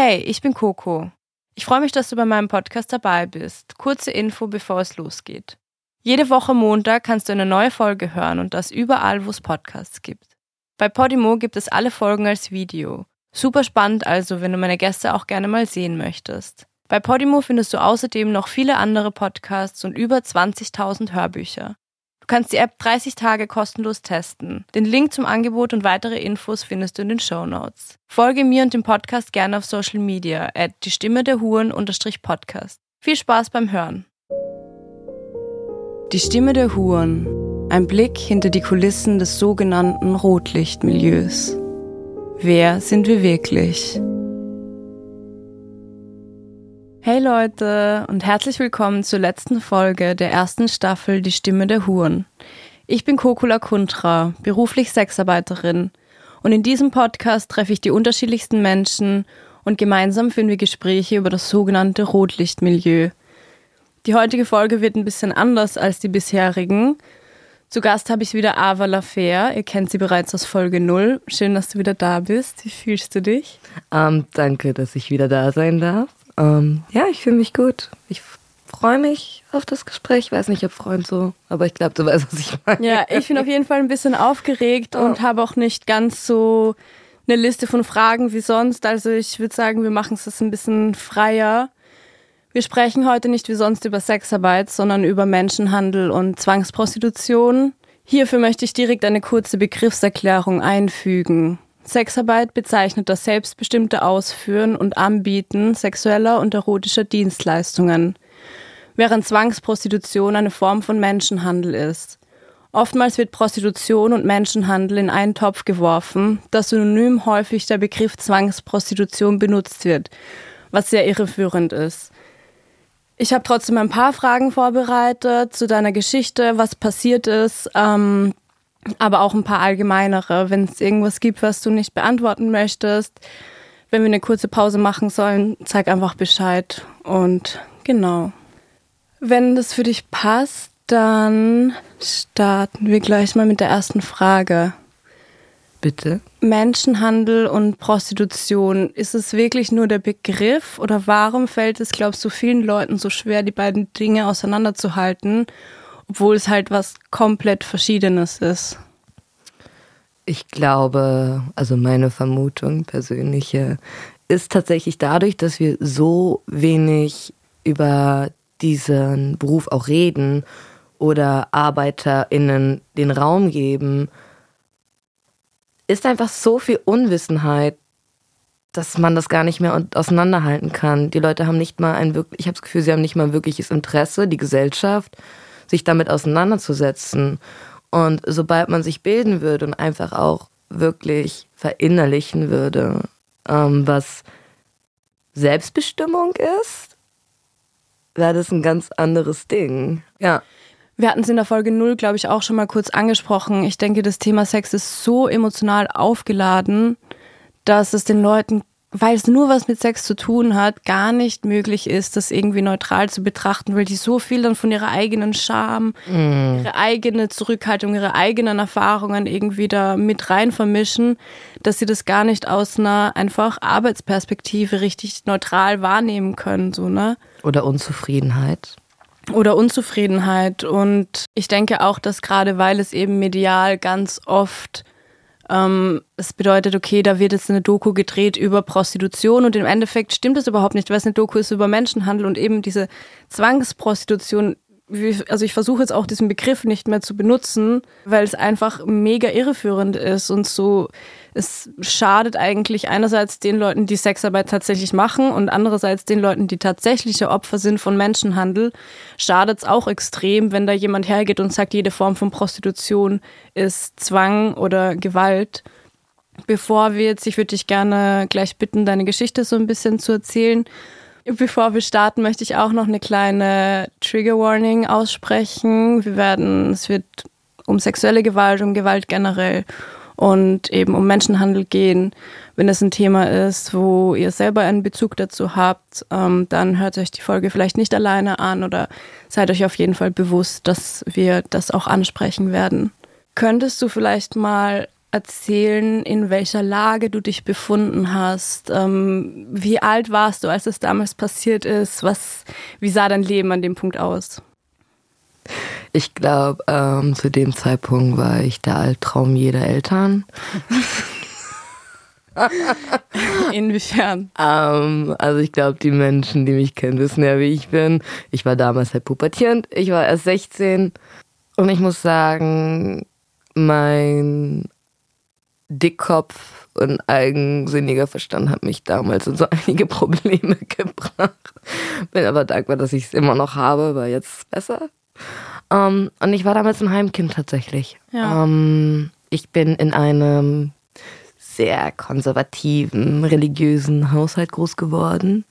Hey, ich bin Coco. Ich freue mich, dass du bei meinem Podcast dabei bist. Kurze Info, bevor es losgeht. Jede Woche Montag kannst du eine neue Folge hören und das überall, wo es Podcasts gibt. Bei Podimo gibt es alle Folgen als Video. Super spannend also, wenn du meine Gäste auch gerne mal sehen möchtest. Bei Podimo findest du außerdem noch viele andere Podcasts und über 20.000 Hörbücher kannst die App 30 Tage kostenlos testen. Den Link zum Angebot und weitere Infos findest du in den Show Notes. Folge mir und dem Podcast gerne auf Social Media at die Stimme der Huren Podcast. Viel Spaß beim Hören. Die Stimme der Huren. Ein Blick hinter die Kulissen des sogenannten Rotlichtmilieus. Wer sind wir wirklich? Hey Leute und herzlich willkommen zur letzten Folge der ersten Staffel Die Stimme der Huren. Ich bin Kokula Kuntra, beruflich Sexarbeiterin und in diesem Podcast treffe ich die unterschiedlichsten Menschen und gemeinsam führen wir Gespräche über das sogenannte Rotlichtmilieu. Die heutige Folge wird ein bisschen anders als die bisherigen. Zu Gast habe ich wieder Ava Lafer. Ihr kennt sie bereits aus Folge 0. Schön, dass du wieder da bist. Wie fühlst du dich? Um, ähm, danke, dass ich wieder da sein darf. Ähm, ja, ich fühle mich gut. Ich freue mich auf das Gespräch. Ich weiß nicht, ob Freund so, aber ich glaube, du weißt, was ich meine. Ja, ich bin auf jeden Fall ein bisschen aufgeregt oh. und habe auch nicht ganz so eine Liste von Fragen wie sonst. Also ich würde sagen, wir machen es ein bisschen freier. Wir sprechen heute nicht wie sonst über Sexarbeit, sondern über Menschenhandel und Zwangsprostitution. Hierfür möchte ich direkt eine kurze Begriffserklärung einfügen. Sexarbeit bezeichnet das selbstbestimmte Ausführen und Anbieten sexueller und erotischer Dienstleistungen, während Zwangsprostitution eine Form von Menschenhandel ist. Oftmals wird Prostitution und Menschenhandel in einen Topf geworfen, da synonym häufig der Begriff Zwangsprostitution benutzt wird, was sehr irreführend ist. Ich habe trotzdem ein paar Fragen vorbereitet zu deiner Geschichte, was passiert ist, ähm, aber auch ein paar allgemeinere. Wenn es irgendwas gibt, was du nicht beantworten möchtest, wenn wir eine kurze Pause machen sollen, zeig einfach Bescheid. Und genau. Wenn das für dich passt, dann starten wir gleich mal mit der ersten Frage. Bitte. Menschenhandel und Prostitution, ist es wirklich nur der Begriff oder warum fällt es, glaubst du, vielen Leuten so schwer, die beiden Dinge auseinanderzuhalten? Obwohl es halt was komplett Verschiedenes ist. Ich glaube, also meine Vermutung persönliche ist tatsächlich dadurch, dass wir so wenig über diesen Beruf auch reden oder ArbeiterInnen den Raum geben, ist einfach so viel Unwissenheit, dass man das gar nicht mehr auseinanderhalten kann. Die Leute haben nicht mal ein wirklich, ich habe das Gefühl, sie haben nicht mal ein wirkliches Interesse, die Gesellschaft sich damit auseinanderzusetzen. Und sobald man sich bilden würde und einfach auch wirklich verinnerlichen würde, ähm, was Selbstbestimmung ist, wäre das ein ganz anderes Ding. Ja. Wir hatten es in der Folge 0, glaube ich, auch schon mal kurz angesprochen. Ich denke, das Thema Sex ist so emotional aufgeladen, dass es den Leuten weil es nur was mit Sex zu tun hat, gar nicht möglich ist, das irgendwie neutral zu betrachten, weil die so viel dann von ihrer eigenen Scham, mm. ihre eigene Zurückhaltung, ihre eigenen Erfahrungen irgendwie da mit rein vermischen, dass sie das gar nicht aus einer einfach Arbeitsperspektive richtig neutral wahrnehmen können, so, ne? Oder Unzufriedenheit. Oder Unzufriedenheit. Und ich denke auch, dass gerade weil es eben medial ganz oft ähm, es bedeutet, okay, da wird jetzt eine Doku gedreht über Prostitution und im Endeffekt stimmt das überhaupt nicht, weil es eine Doku ist über Menschenhandel und eben diese Zwangsprostitution also ich versuche jetzt auch diesen Begriff nicht mehr zu benutzen, weil es einfach mega irreführend ist und so, es schadet eigentlich einerseits den Leuten, die Sexarbeit tatsächlich machen und andererseits den Leuten, die tatsächliche Opfer sind von Menschenhandel, schadet es auch extrem, wenn da jemand hergeht und sagt, jede Form von Prostitution ist Zwang oder Gewalt. Bevor wir jetzt, ich würde dich gerne gleich bitten, deine Geschichte so ein bisschen zu erzählen Bevor wir starten, möchte ich auch noch eine kleine Trigger Warning aussprechen. Wir werden, es wird um sexuelle Gewalt, um Gewalt generell und eben um Menschenhandel gehen. Wenn es ein Thema ist, wo ihr selber einen Bezug dazu habt, ähm, dann hört euch die Folge vielleicht nicht alleine an oder seid euch auf jeden Fall bewusst, dass wir das auch ansprechen werden. Könntest du vielleicht mal erzählen, in welcher Lage du dich befunden hast? Ähm, wie alt warst du, als es damals passiert ist? Was, wie sah dein Leben an dem Punkt aus? Ich glaube, ähm, zu dem Zeitpunkt war ich der Albtraum jeder Eltern. Inwiefern? Ähm, also ich glaube, die Menschen, die mich kennen, wissen ja, wie ich bin. Ich war damals halt pubertierend. Ich war erst 16. Und ich muss sagen, mein Dickkopf und eigensinniger Verstand hat mich damals in so einige Probleme gebracht. Bin aber dankbar, dass ich es immer noch habe, weil jetzt besser. Um, und ich war damals ein Heimkind tatsächlich. Ja. Um, ich bin in einem sehr konservativen, religiösen Haushalt groß geworden,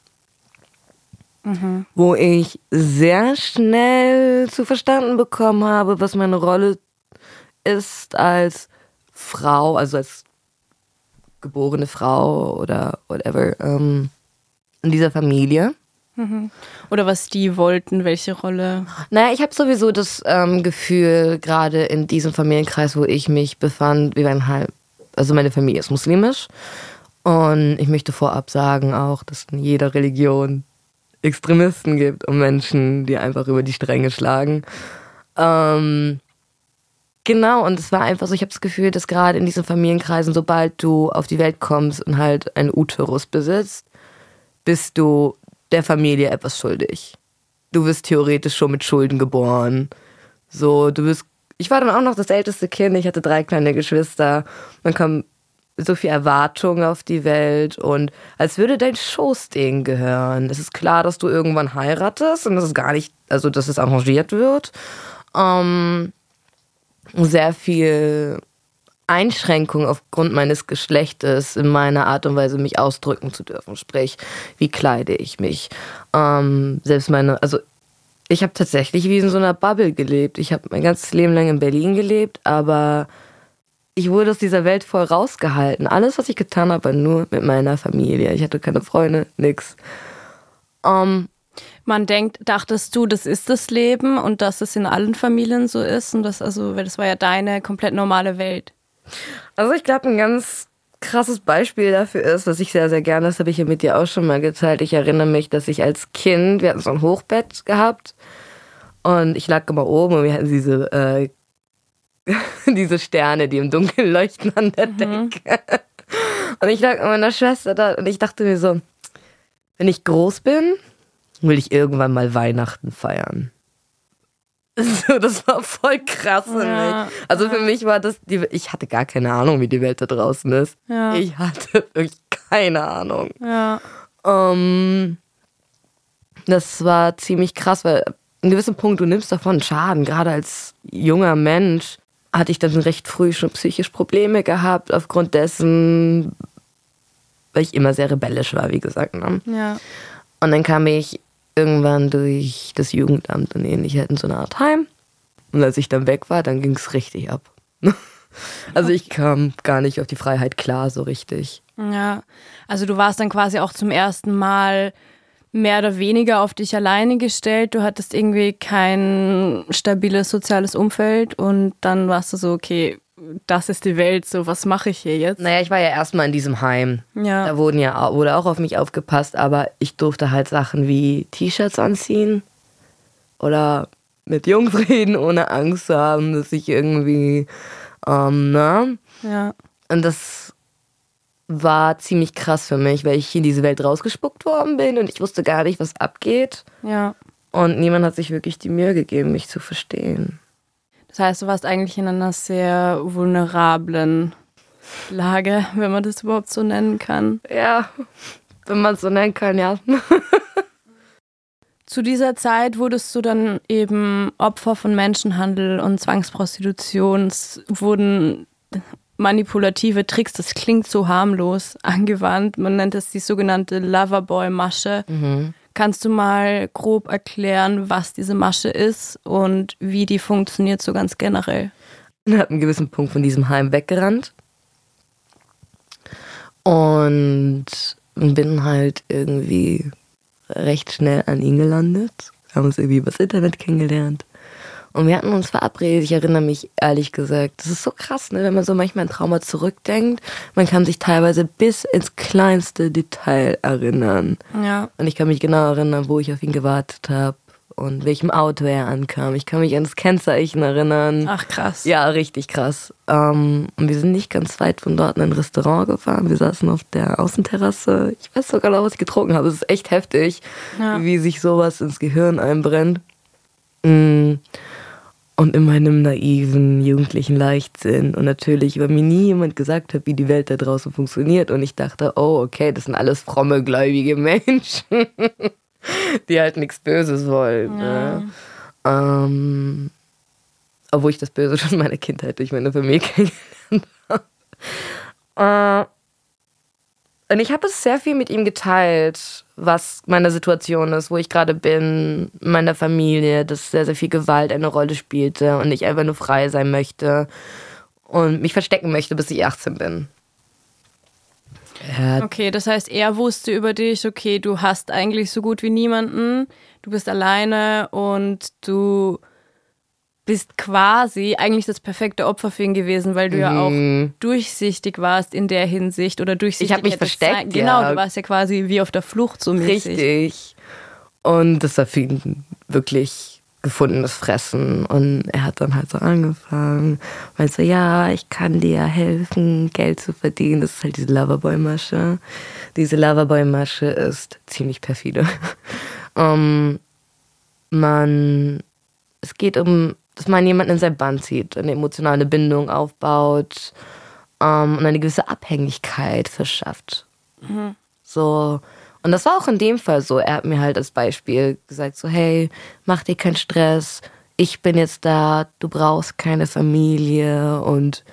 mhm. wo ich sehr schnell zu verstanden bekommen habe, was meine Rolle ist als Frau, also als geborene Frau oder whatever, ähm, in dieser Familie. Mhm. Oder was die wollten, welche Rolle? Naja, ich habe sowieso das ähm, Gefühl, gerade in diesem Familienkreis, wo ich mich befand, wir waren halt also meine Familie ist muslimisch. Und ich möchte vorab sagen auch, dass es in jeder Religion Extremisten gibt und Menschen, die einfach über die Stränge schlagen. Ähm, genau, und es war einfach so, ich habe das Gefühl, dass gerade in diesen Familienkreisen, sobald du auf die Welt kommst und halt einen Uterus besitzt, bist du der Familie etwas schuldig. Du wirst theoretisch schon mit Schulden geboren. So, du wirst ich war dann auch noch das älteste Kind. Ich hatte drei kleine Geschwister. Man kam so viel Erwartung auf die Welt und als würde dein Schoß denen gehören. Es ist klar, dass du irgendwann heiratest und das ist gar nicht, also dass es arrangiert wird. Ähm, sehr viel Einschränkung aufgrund meines Geschlechtes in meiner Art und Weise, mich ausdrücken zu dürfen. Sprich, wie kleide ich mich? Ähm, selbst meine, also ich habe tatsächlich wie in so einer Bubble gelebt. Ich habe mein ganzes Leben lang in Berlin gelebt, aber ich wurde aus dieser Welt voll rausgehalten. Alles, was ich getan habe, war nur mit meiner Familie. Ich hatte keine Freunde, nix. Um, ähm, man denkt, dachtest du, das ist das Leben und dass es in allen Familien so ist und das also, das war ja deine komplett normale Welt. Also ich glaube, ein ganz krasses Beispiel dafür ist, was ich sehr, sehr gerne, das habe ich ja mit dir auch schon mal geteilt. Ich erinnere mich, dass ich als Kind, wir hatten so ein Hochbett gehabt und ich lag immer oben und wir hatten diese, äh, diese Sterne, die im Dunkeln leuchten an der mhm. Decke. Und ich lag mit meiner Schwester da und ich dachte mir so, wenn ich groß bin, will ich irgendwann mal Weihnachten feiern. So, das war voll krass für ja. mich. Also für mich war das, die, ich hatte gar keine Ahnung, wie die Welt da draußen ist. Ja. Ich hatte wirklich keine Ahnung. Ja. Um, ähm, das war ziemlich krass, weil an gewissem Punkt, du nimmst davon Schaden. Gerade als junger Mensch hatte ich dann recht früh schon psychisch Probleme gehabt, aufgrund dessen, weil ich immer sehr rebellisch war, wie gesagt. Ne? Ja. Und dann kam ich irgendwann durch das Jugendamt und ähnliches in so eine Art Heim. Und als ich dann weg war, dann ging es richtig ab. Also ich kam gar nicht auf die Freiheit klar, so richtig. Ja, also du warst dann quasi auch zum ersten Mal mehr oder weniger auf dich alleine gestellt. Du hattest irgendwie kein stabiles soziales Umfeld und dann warst du so, okay, das ist die Welt, so was mache ich hier jetzt? Naja, ich war ja erstmal in diesem Heim. Ja. Da wurden ja, wurde auch auf mich aufgepasst, aber ich durfte halt Sachen wie T-Shirts anziehen oder mit Jungs reden, ohne Angst zu haben, dass ich irgendwie, ähm, ne? Ja. Und das war ziemlich krass für mich, weil ich in diese Welt rausgespuckt worden bin und ich wusste gar nicht, was abgeht. Ja. Und niemand hat sich wirklich die Mühe gegeben, mich zu verstehen. Das heißt, du warst eigentlich in einer sehr vulnerablen Lage, wenn man das überhaupt so nennen kann. Ja, wenn man es so nennen kann, ja. Zu dieser Zeit wurdest du dann eben Opfer von Menschenhandel und Zwangsprostitution. Es wurden manipulative Tricks, das klingt so harmlos, angewandt. Man nennt es die sogenannte Loverboy-Masche. Mhm. Kannst du mal grob erklären, was diese Masche ist und wie die funktioniert so ganz generell? Ich habe einen gewissen Punkt von diesem Heim weggerannt und bin halt irgendwie recht schnell an ihn gelandet. Wir haben uns irgendwie übers Internet kennengelernt Und wir hatten uns verabredet. Ich erinnere mich ehrlich gesagt. Das ist so krass, ne? wenn man so manchmal ein Trauma zurückdenkt. Man kann sich teilweise bis ins kleinste Detail erinnern. Ja. Und ich kann mich genau erinnern, wo ich auf ihn gewartet habe und welchem Auto er ankam. Ich kann mich ans Kennzeichen erinnern. Ach krass. Ja, richtig krass. Ähm, und wir sind nicht ganz weit von dort in ein Restaurant gefahren. Wir saßen auf der Außenterrasse. Ich weiß sogar noch, was ich getrunken habe. Es ist echt heftig, Ja. wie sich sowas ins Gehirn einbrennt. Mm. Und in meinem naiven, jugendlichen Leichtsinn. Und natürlich, weil mir nie jemand gesagt hat, wie die Welt da draußen funktioniert. Und ich dachte, oh, okay, das sind alles fromme, gläubige Menschen, die halt nichts Böses wollen. Ne? Ähm, obwohl ich das Böse schon in meiner Kindheit durch meine Familie kennengelernt habe. Äh, und ich habe es sehr viel mit ihm geteilt, was meine Situation ist, wo ich gerade bin, meiner Familie, dass sehr, sehr viel Gewalt eine Rolle spielte und ich einfach nur frei sein möchte und mich verstecken möchte, bis ich 18 bin. Okay, das heißt, er wusste über dich, okay, du hast eigentlich so gut wie niemanden, du bist alleine und du bist quasi eigentlich das perfekte Opfer für ihn gewesen, weil du ja auch durchsichtig warst in der Hinsicht oder durchsichtig. Ich hab mich versteckt, sein- Genau, ja. du warst ja quasi wie auf der Flucht so mäßig. Richtig. Und das war für ihn wirklich gefundenes Fressen. Und er hat dann halt so angefangen. Meinte so, ja, ich kann dir helfen, Geld zu verdienen. Das ist halt diese Loverboy-Masche. Diese Loverboy-Masche ist ziemlich perfide. ähm, man, es geht um, dass man jemanden in sein Band zieht, eine emotionale Bindung aufbaut ähm, und eine gewisse Abhängigkeit verschafft. So. Und das war auch in dem Fall so. Er hat mir halt als Beispiel gesagt, so, hey, mach dir keinen Stress. Ich bin jetzt da. Du brauchst keine Familie und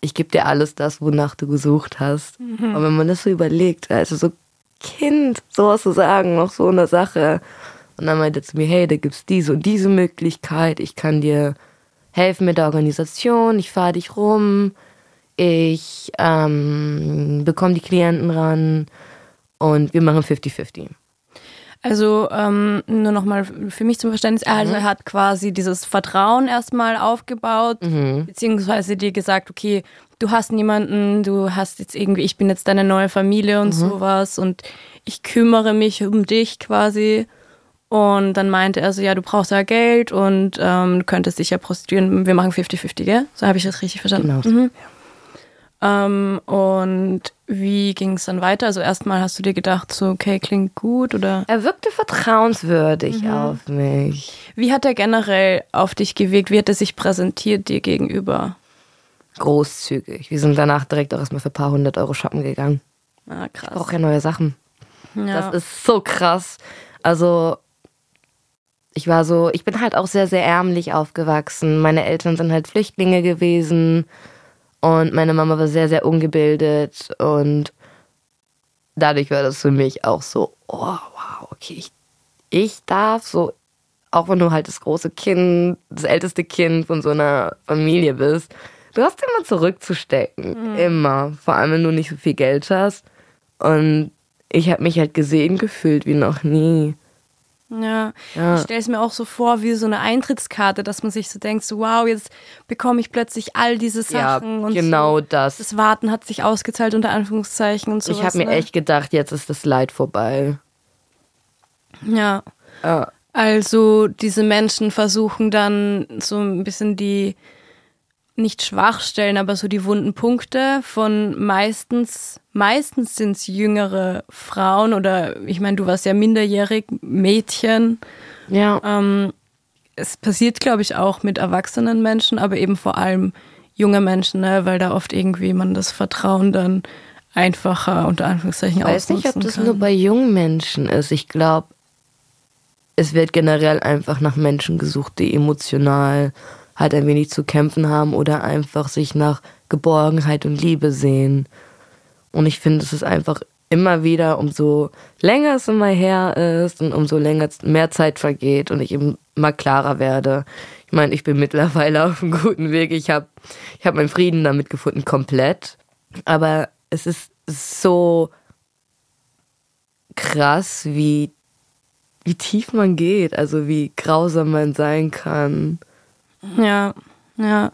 ich gebe dir alles das, wonach du gesucht hast. Und wenn man das so überlegt, also so Kind, sowas zu sagen, noch so eine Sache. Und dann meinte er zu mir, hey, da gibt's diese und diese Möglichkeit. Ich kann dir helfen mit der Organisation. Ich fahre dich rum. Ich ähm, bekomme die Klienten ran und wir machen 50-50. Also ähm, nur nochmal für mich zum Verständnis, Mhm. also er hat quasi dieses Vertrauen erstmal aufgebaut, Mhm. beziehungsweise dir gesagt, okay, du hast niemanden, du hast jetzt irgendwie, ich bin jetzt deine neue Familie Mhm. und sowas und ich kümmere mich um dich quasi. Und dann meinte er so, ja, du brauchst ja Geld und ähm, du könntest dich ja prostituieren, wir machen 50-50, gell? So habe ich das richtig verstanden. Genau. Mhm. Ähm, und wie ging es dann weiter? Also erstmal hast du dir gedacht, so, okay, klingt gut oder? Er wirkte vertrauenswürdig auf mich. Wie hat er generell auf dich gewirkt? Wie hat er sich präsentiert dir gegenüber? Großzügig. Wir sind danach direkt auch erstmal für ein paar hundert Euro shoppen gegangen. Ah, Ich krass. brauche ja neue Sachen. ja. Das ist so krass. Also, ich war so, ich bin halt auch sehr, sehr ärmlich aufgewachsen. Meine Eltern sind halt Flüchtlinge gewesen und meine Mama war sehr, sehr ungebildet und dadurch war das für mich auch so, oh, wow, okay, ich, ich darf so, auch wenn du halt das große Kind, das älteste Kind von so einer Familie bist, du hast immer zurückzustecken. Immer. Vor allem, wenn du nicht so viel Geld hast. Und ich habe mich halt gesehen gefühlt wie noch nie. Ja. Ja. Ich stelle es mir auch so vor wie so eine Eintrittskarte, dass man sich so denkt, so, wow, jetzt bekomme ich plötzlich all diese Sachen. ja, und genau so. das. Das Warten hat sich ausgezahlt unter Anführungszeichen und so. ich habe mir echt gedacht, jetzt ist das Leid vorbei. Ja. Ja. Also diese Menschen versuchen dann so ein bisschen die nicht Schwachstellen, aber so die wunden Punkte von meistens, meistens sind es jüngere Frauen oder ich meine, du warst ja minderjährig, Mädchen. Ja. Ähm, es passiert, glaube ich, auch mit erwachsenen Menschen, aber eben vor allem junge Menschen, ne? weil da oft irgendwie man das Vertrauen dann einfacher unter Anführungszeichen Ich weiß nicht, ob das kann. nur bei jungen Menschen ist. Ich glaube, es wird generell einfach nach Menschen gesucht, die emotional halt ein wenig zu kämpfen haben oder einfach sich nach Geborgenheit und Liebe sehen. Und ich finde, es ist einfach immer wieder, umso länger es immer her ist und umso länger mehr Zeit vergeht und ich eben mal klarer werde. Ich meine, ich bin mittlerweile auf einem guten Weg. Ich habe ich hab meinen Frieden damit gefunden, komplett. Aber es ist so krass, wie, wie tief man geht, also wie grausam man sein kann. Ja, ja.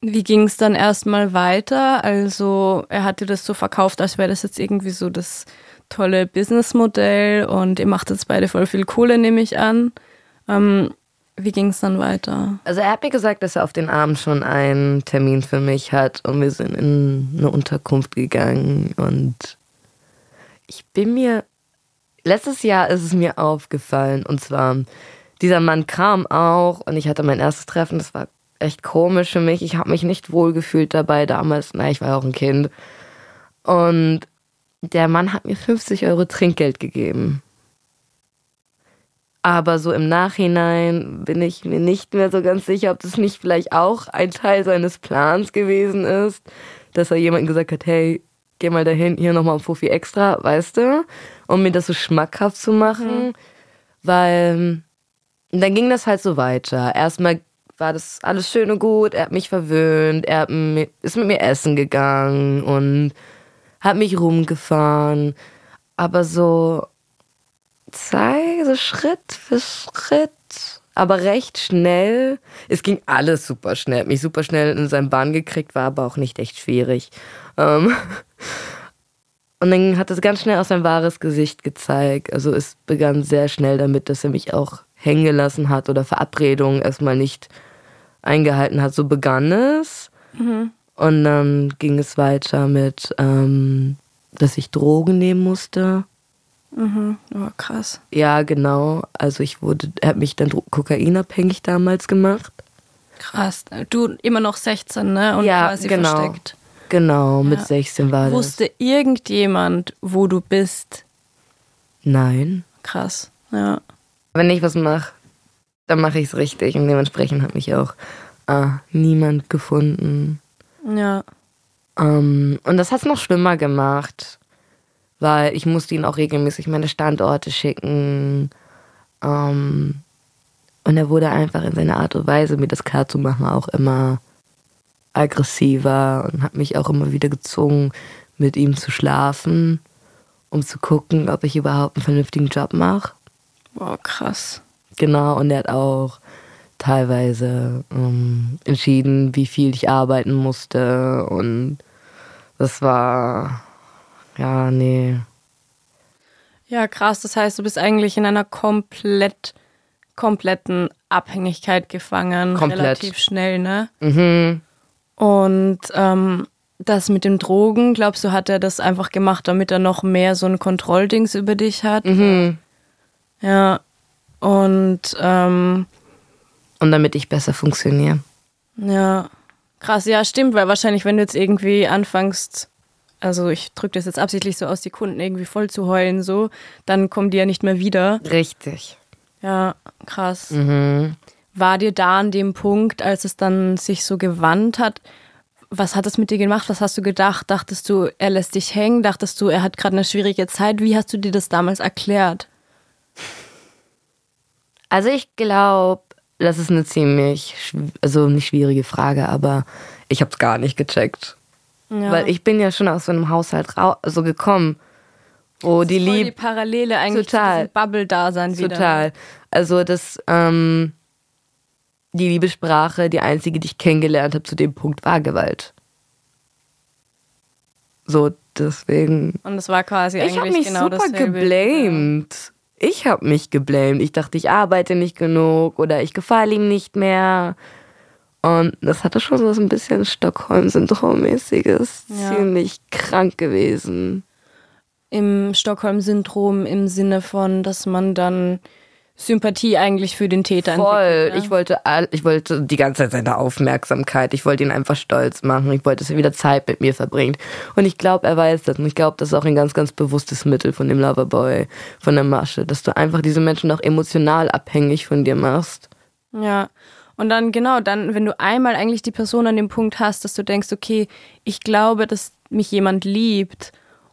Wie ging es dann erstmal weiter? Also er hatte das so verkauft, als wäre das jetzt irgendwie so das tolle Businessmodell und ihr macht jetzt beide voll viel Kohle, nehme ich an. Ähm, wie ging es dann weiter? Also er hat mir gesagt, dass er auf den Abend schon einen Termin für mich hat und wir sind in eine Unterkunft gegangen und ich bin mir, letztes Jahr ist es mir aufgefallen und zwar, dieser Mann kam auch und ich hatte mein erstes Treffen, das war echt komisch für mich. Ich habe mich nicht wohl gefühlt dabei damals. Na, ich war auch ein Kind. Und der Mann hat mir 50 Euro Trinkgeld gegeben. Aber so im Nachhinein bin ich mir nicht mehr so ganz sicher, ob das nicht vielleicht auch ein Teil seines Plans gewesen ist, dass er jemandem gesagt hat, hey, geh mal dahin, hier nochmal ein Fuffi extra, weißt du? Um mir das so schmackhaft zu machen. Mhm. Weil dann ging das halt so weiter. Erstmal war das alles schön und gut. Er hat mich verwöhnt, er ist mit mir essen gegangen und hat mich rumgefahren. Aber so zwei, so Schritt für Schritt, aber recht schnell. Es ging alles super schnell. Hat mich super schnell in seinen Bahn gekriegt, war aber auch nicht echt schwierig. Ähm und dann hat es ganz schnell auch sein wahres Gesicht gezeigt. Also es begann sehr schnell damit, dass er mich auch hängen gelassen hat oder Verabredungen erstmal nicht eingehalten hat. So begann es. Mhm. Und dann ging es weiter mit, ähm, dass ich Drogen nehmen musste. Mhm. Oh, krass. Ja, genau. Also ich wurde, er hat mich dann kokainabhängig damals gemacht. Krass. Du immer noch 16, ne? Und ja, quasi genau. versteckt. Genau, mit ja. 16 war das. Wusste irgendjemand, wo du bist? Nein. Krass, ja. Wenn ich was mache, dann mache ich es richtig. Und dementsprechend hat mich auch äh, niemand gefunden. Ja. Ähm, und das hat es noch schlimmer gemacht, weil ich musste ihn auch regelmäßig meine Standorte schicken. Ähm, und er wurde einfach in seiner Art und Weise, mir das klar zu machen, auch immer aggressiver und hat mich auch immer wieder gezwungen, mit ihm zu schlafen, um zu gucken, ob ich überhaupt einen vernünftigen Job mache. Boah, krass. Genau, und er hat auch teilweise ähm, entschieden, wie viel ich arbeiten musste. Und das war, ja, nee. Ja, krass. Das heißt, du bist eigentlich in einer komplett, kompletten Abhängigkeit gefangen. Komplett. Relativ schnell, ne? Mhm. Und ähm, das mit den Drogen, glaubst du, hat er das einfach gemacht, damit er noch mehr so ein Kontrolldings über dich hat? Mhm. Ja. Und, ähm, und damit ich besser funktioniere. Ja. Krass, ja, stimmt, weil wahrscheinlich, wenn du jetzt irgendwie anfängst, also ich drücke das jetzt absichtlich so aus, die Kunden irgendwie voll zu heulen, so, dann kommen die ja nicht mehr wieder. Richtig. Ja, krass. Mhm. War dir da an dem Punkt, als es dann sich so gewandt hat, was hat es mit dir gemacht? Was hast du gedacht? Dachtest du, er lässt dich hängen? Dachtest du, er hat gerade eine schwierige Zeit? Wie hast du dir das damals erklärt? Also ich glaube, das ist eine ziemlich, also nicht schwierige Frage, aber ich habe es gar nicht gecheckt. Ja. Weil ich bin ja schon aus so einem Haushalt so also gekommen, wo die Liebe... die Parallele eigentlich total, zu Bubble-Dasein wieder. Total. Also das, ähm, die Liebessprache, die einzige, die ich kennengelernt habe zu dem Punkt, war Gewalt. So, deswegen... Und es war quasi eigentlich genau Ich habe mich super geblamed ich habe mich geblamed. Ich dachte, ich arbeite nicht genug oder ich gefalle ihm nicht mehr. Und das hatte schon so ein bisschen Stockholm-Syndrom-mäßiges. Ja. Ziemlich krank gewesen. Im Stockholm-Syndrom im Sinne von, dass man dann Sympathie eigentlich für den Täter Voll. Ne? Ich wollte ich wollte die ganze Zeit seine Aufmerksamkeit. Ich wollte ihn einfach stolz machen. Ich wollte, dass er wieder Zeit mit mir verbringt. Und ich glaube, er weiß das. Und ich glaube, das ist auch ein ganz, ganz bewusstes Mittel von dem Loverboy, von der Masche, dass du einfach diese Menschen auch emotional abhängig von dir machst. Ja. Und dann, genau, dann, wenn du einmal eigentlich die Person an dem Punkt hast, dass du denkst, okay, ich glaube, dass mich jemand liebt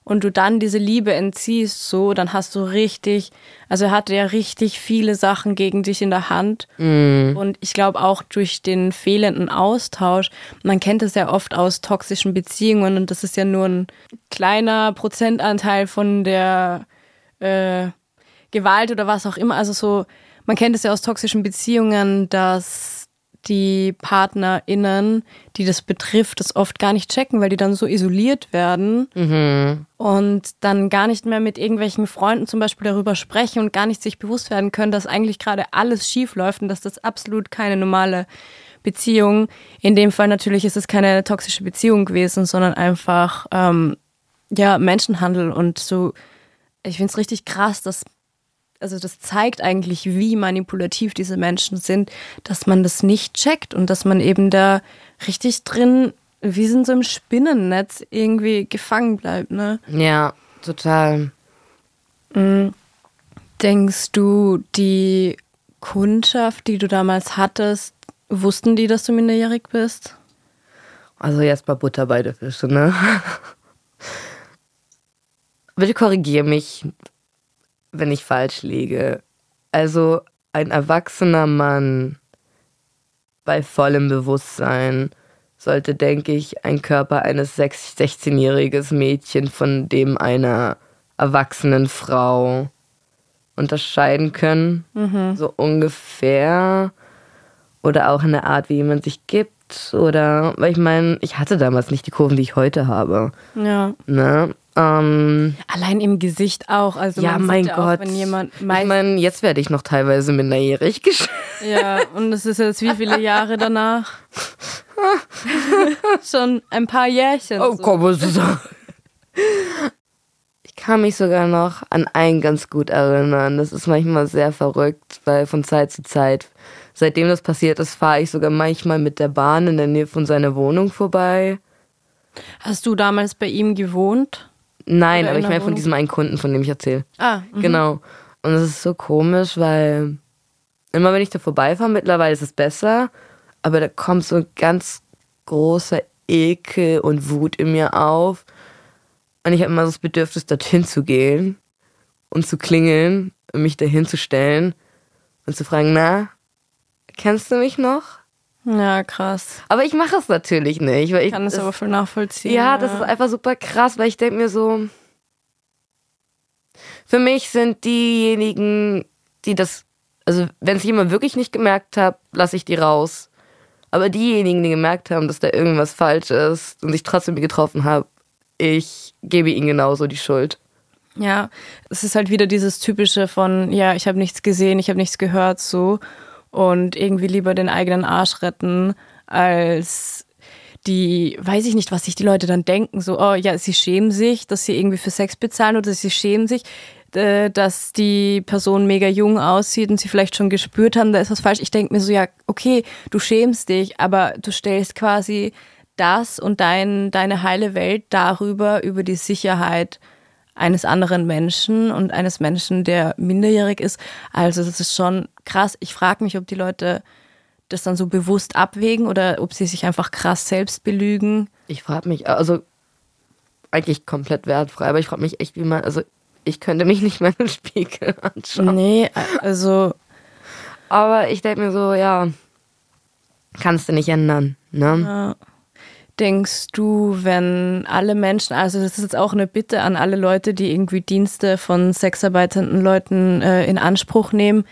und du dann diese Liebe entziehst, so, dann hast du richtig, also er hatte ja richtig viele Sachen gegen dich in der Hand. Mm. Und ich glaube auch durch den fehlenden Austausch, man kennt es ja oft aus toxischen Beziehungen und das ist ja nur ein kleiner Prozentanteil von der äh, Gewalt oder was auch immer. Also so, man kennt es ja aus toxischen Beziehungen, dass die PartnerInnen, die das betrifft, das oft gar nicht checken, weil die dann so isoliert werden Mhm. und dann gar nicht mehr mit irgendwelchen Freunden zum Beispiel darüber sprechen und gar nicht sich bewusst werden können, dass eigentlich gerade alles schief läuft und dass das absolut keine normale Beziehung. In dem Fall natürlich ist es keine toxische Beziehung gewesen, sondern einfach ähm, ja Menschenhandel und so. Ich finde es richtig krass, dass also das zeigt eigentlich, wie manipulativ diese Menschen sind, dass man das nicht checkt und dass man eben da richtig drin, wie sind so im Spinnennetz irgendwie gefangen bleibt, ne? Ja, total. Denkst du, die Kundschaft, die du damals hattest, wussten die, dass du minderjährig bist? Also jetzt mal Butter bei der Fische, ne? Bitte korrigier mich, wenn ich falsch liege. Also ein erwachsener Mann bei vollem Bewusstsein sollte, denke ich, ein Körper eines 16-jähriges Mädchen von dem einer erwachsenen Frau unterscheiden können. So ungefähr. Oder auch in der Art, wie jemand sich gibt. Oder, weil ich meine, ich hatte damals nicht die Kurven, die ich heute habe. Ja. Ne? Ähm, Allein im Gesicht auch. Also ja, mein ja Gott. Auch, wenn jemand ich meine, jetzt werde ich noch teilweise minderjährig gesch- Ja, und es ist jetzt wie viele Jahre danach? Schon ein paar Jährchen. Oh, so. komm, was ist das? Ich kann mich sogar noch an einen ganz gut erinnern. Das ist manchmal sehr verrückt, weil von Zeit zu Zeit, seitdem das passiert ist, fahre ich sogar manchmal mit der Bahn in der Nähe von seiner Wohnung vorbei. Hast du damals bei ihm gewohnt? Nein, Oder aber ich meine von diesem einen Kunden, von dem ich erzähle. Ah, mhm. Genau. Und es ist so komisch, weil immer wenn ich da vorbeifahre, mittlerweile ist es besser, aber da kommt so ein ganz großer Ekel und Wut in mir auf. Und ich habe immer so das Bedürfnis, dorthin zu gehen und zu klingeln und mich dahin zu stellen und zu fragen, na, kennst du mich noch? Ja, krass. Aber ich mache es natürlich nicht, weil ich kann es aber voll nachvollziehen. ja, das ist einfach super krass, weil ich denke mir so, für mich sind diejenigen, die das, also wenn es jemand wirklich nicht gemerkt hat, lasse ich die raus. Aber diejenigen, die gemerkt haben, dass da irgendwas falsch ist und sich trotzdem getroffen haben, ich gebe ihnen genauso die Schuld. Ja, es ist halt wieder dieses typische von, ja, ich habe nichts gesehen, ich habe nichts gehört, so. Und irgendwie lieber den eigenen Arsch retten, als die, weiß ich nicht, was sich die Leute dann denken, so, oh ja, sie schämen sich, dass sie irgendwie für Sex bezahlen oder sie schämen sich, äh, dass die Person mega jung aussieht und sie vielleicht schon gespürt haben, da ist was falsch. Ich denke mir so, ja, okay, du schämst dich, aber du stellst quasi das und dein, deine heile Welt darüber, über die Sicherheit eines anderen Menschen und eines Menschen, der minderjährig ist. Also das ist schon krass. Ich frage mich, ob die Leute das dann so bewusst abwägen oder ob sie sich einfach krass selbst belügen. Ich frage mich, also eigentlich komplett wertfrei, aber ich frage mich echt, wie man, also ich könnte mich nicht mehr im Spiegel anschauen. Nee, also Aber ich denke mir so, ja, kannst du nicht ändern, ne? Denkst du, wenn alle Menschen, also das ist jetzt auch eine Bitte an alle Leute, die irgendwie Dienste von sexarbeitenden Leuten äh, in Anspruch nehmen,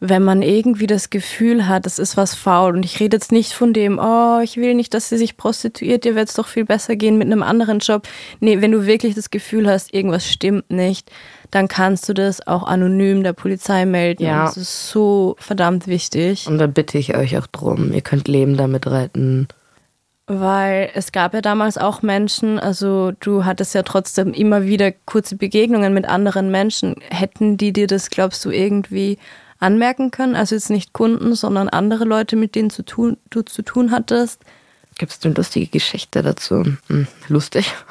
wenn man irgendwie das Gefühl hat, es ist was faul und ich rede jetzt nicht von dem, oh, ich will nicht, dass sie sich prostituiert, dir wird es doch viel besser gehen mit einem anderen Job. Nee, wenn du wirklich das Gefühl hast, irgendwas stimmt nicht, dann kannst du das auch anonym der Polizei melden. Ja. Das ist so verdammt wichtig. Und da bitte ich euch auch drum, ihr könnt Leben damit retten. Weil es gab ja damals auch Menschen, also du hattest ja trotzdem immer wieder kurze Begegnungen mit anderen Menschen. Hätten die dir das, glaubst du, irgendwie anmerken können? Also jetzt nicht Kunden, sondern andere Leute, mit denen zu tun, du zu tun hattest? Gibt es eine lustige Geschichte dazu? Hm, lustig.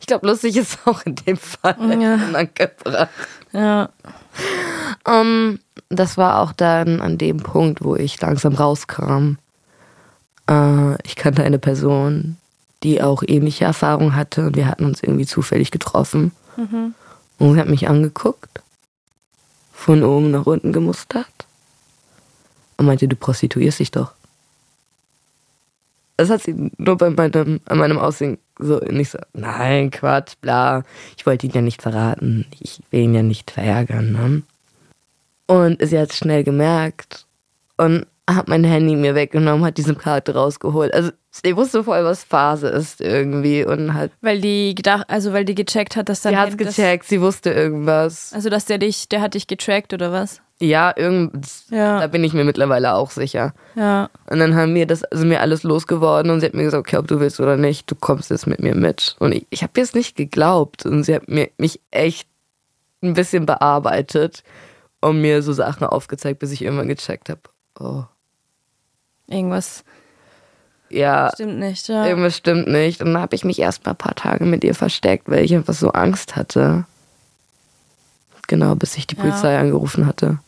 Ich glaube, lustig ist auch in dem Fall Ja. angebracht. Ja. Ähm, das war auch dann an dem Punkt, wo ich langsam rauskam. Äh, ich kannte eine Person, die auch ähnliche Erfahrungen hatte und wir hatten uns irgendwie zufällig getroffen. Und sie hat mich angeguckt, von oben nach unten gemustert und meinte, du prostituierst dich doch. Das hat sie nur bei meinem, an meinem Aussehen so nicht so, nein, Quatsch, bla. Ich wollte ihn ja nicht verraten. Ich will ihn ja nicht verärgern, ne? Und sie hat es schnell gemerkt. Und hat mein Handy mir weggenommen, hat diese Karte rausgeholt. Also ich wusste voll, was Phase ist irgendwie und halt. Weil die gedacht, also weil die gecheckt hat, dass dann. Sie hat gecheckt, sie wusste irgendwas. Also dass der dich, der hat dich getrackt oder was? Ja, irgend, ja. da bin ich mir mittlerweile auch sicher. Ja. Und dann haben wir das, also mir alles losgeworden und sie hat mir gesagt, okay, ob du willst oder nicht, du kommst jetzt mit mir mit. Und ich, ich habe ihr es nicht geglaubt und sie hat mir mich echt ein bisschen bearbeitet und mir so Sachen aufgezeigt, bis ich irgendwann gecheckt habe. Oh. Irgendwas. Ja. Stimmt nicht, ja. Irgendwas stimmt nicht. Und dann habe ich mich erst mal ein paar Tage mit ihr versteckt, weil ich einfach so Angst hatte. Genau, bis ich die Polizei ja. angerufen hatte.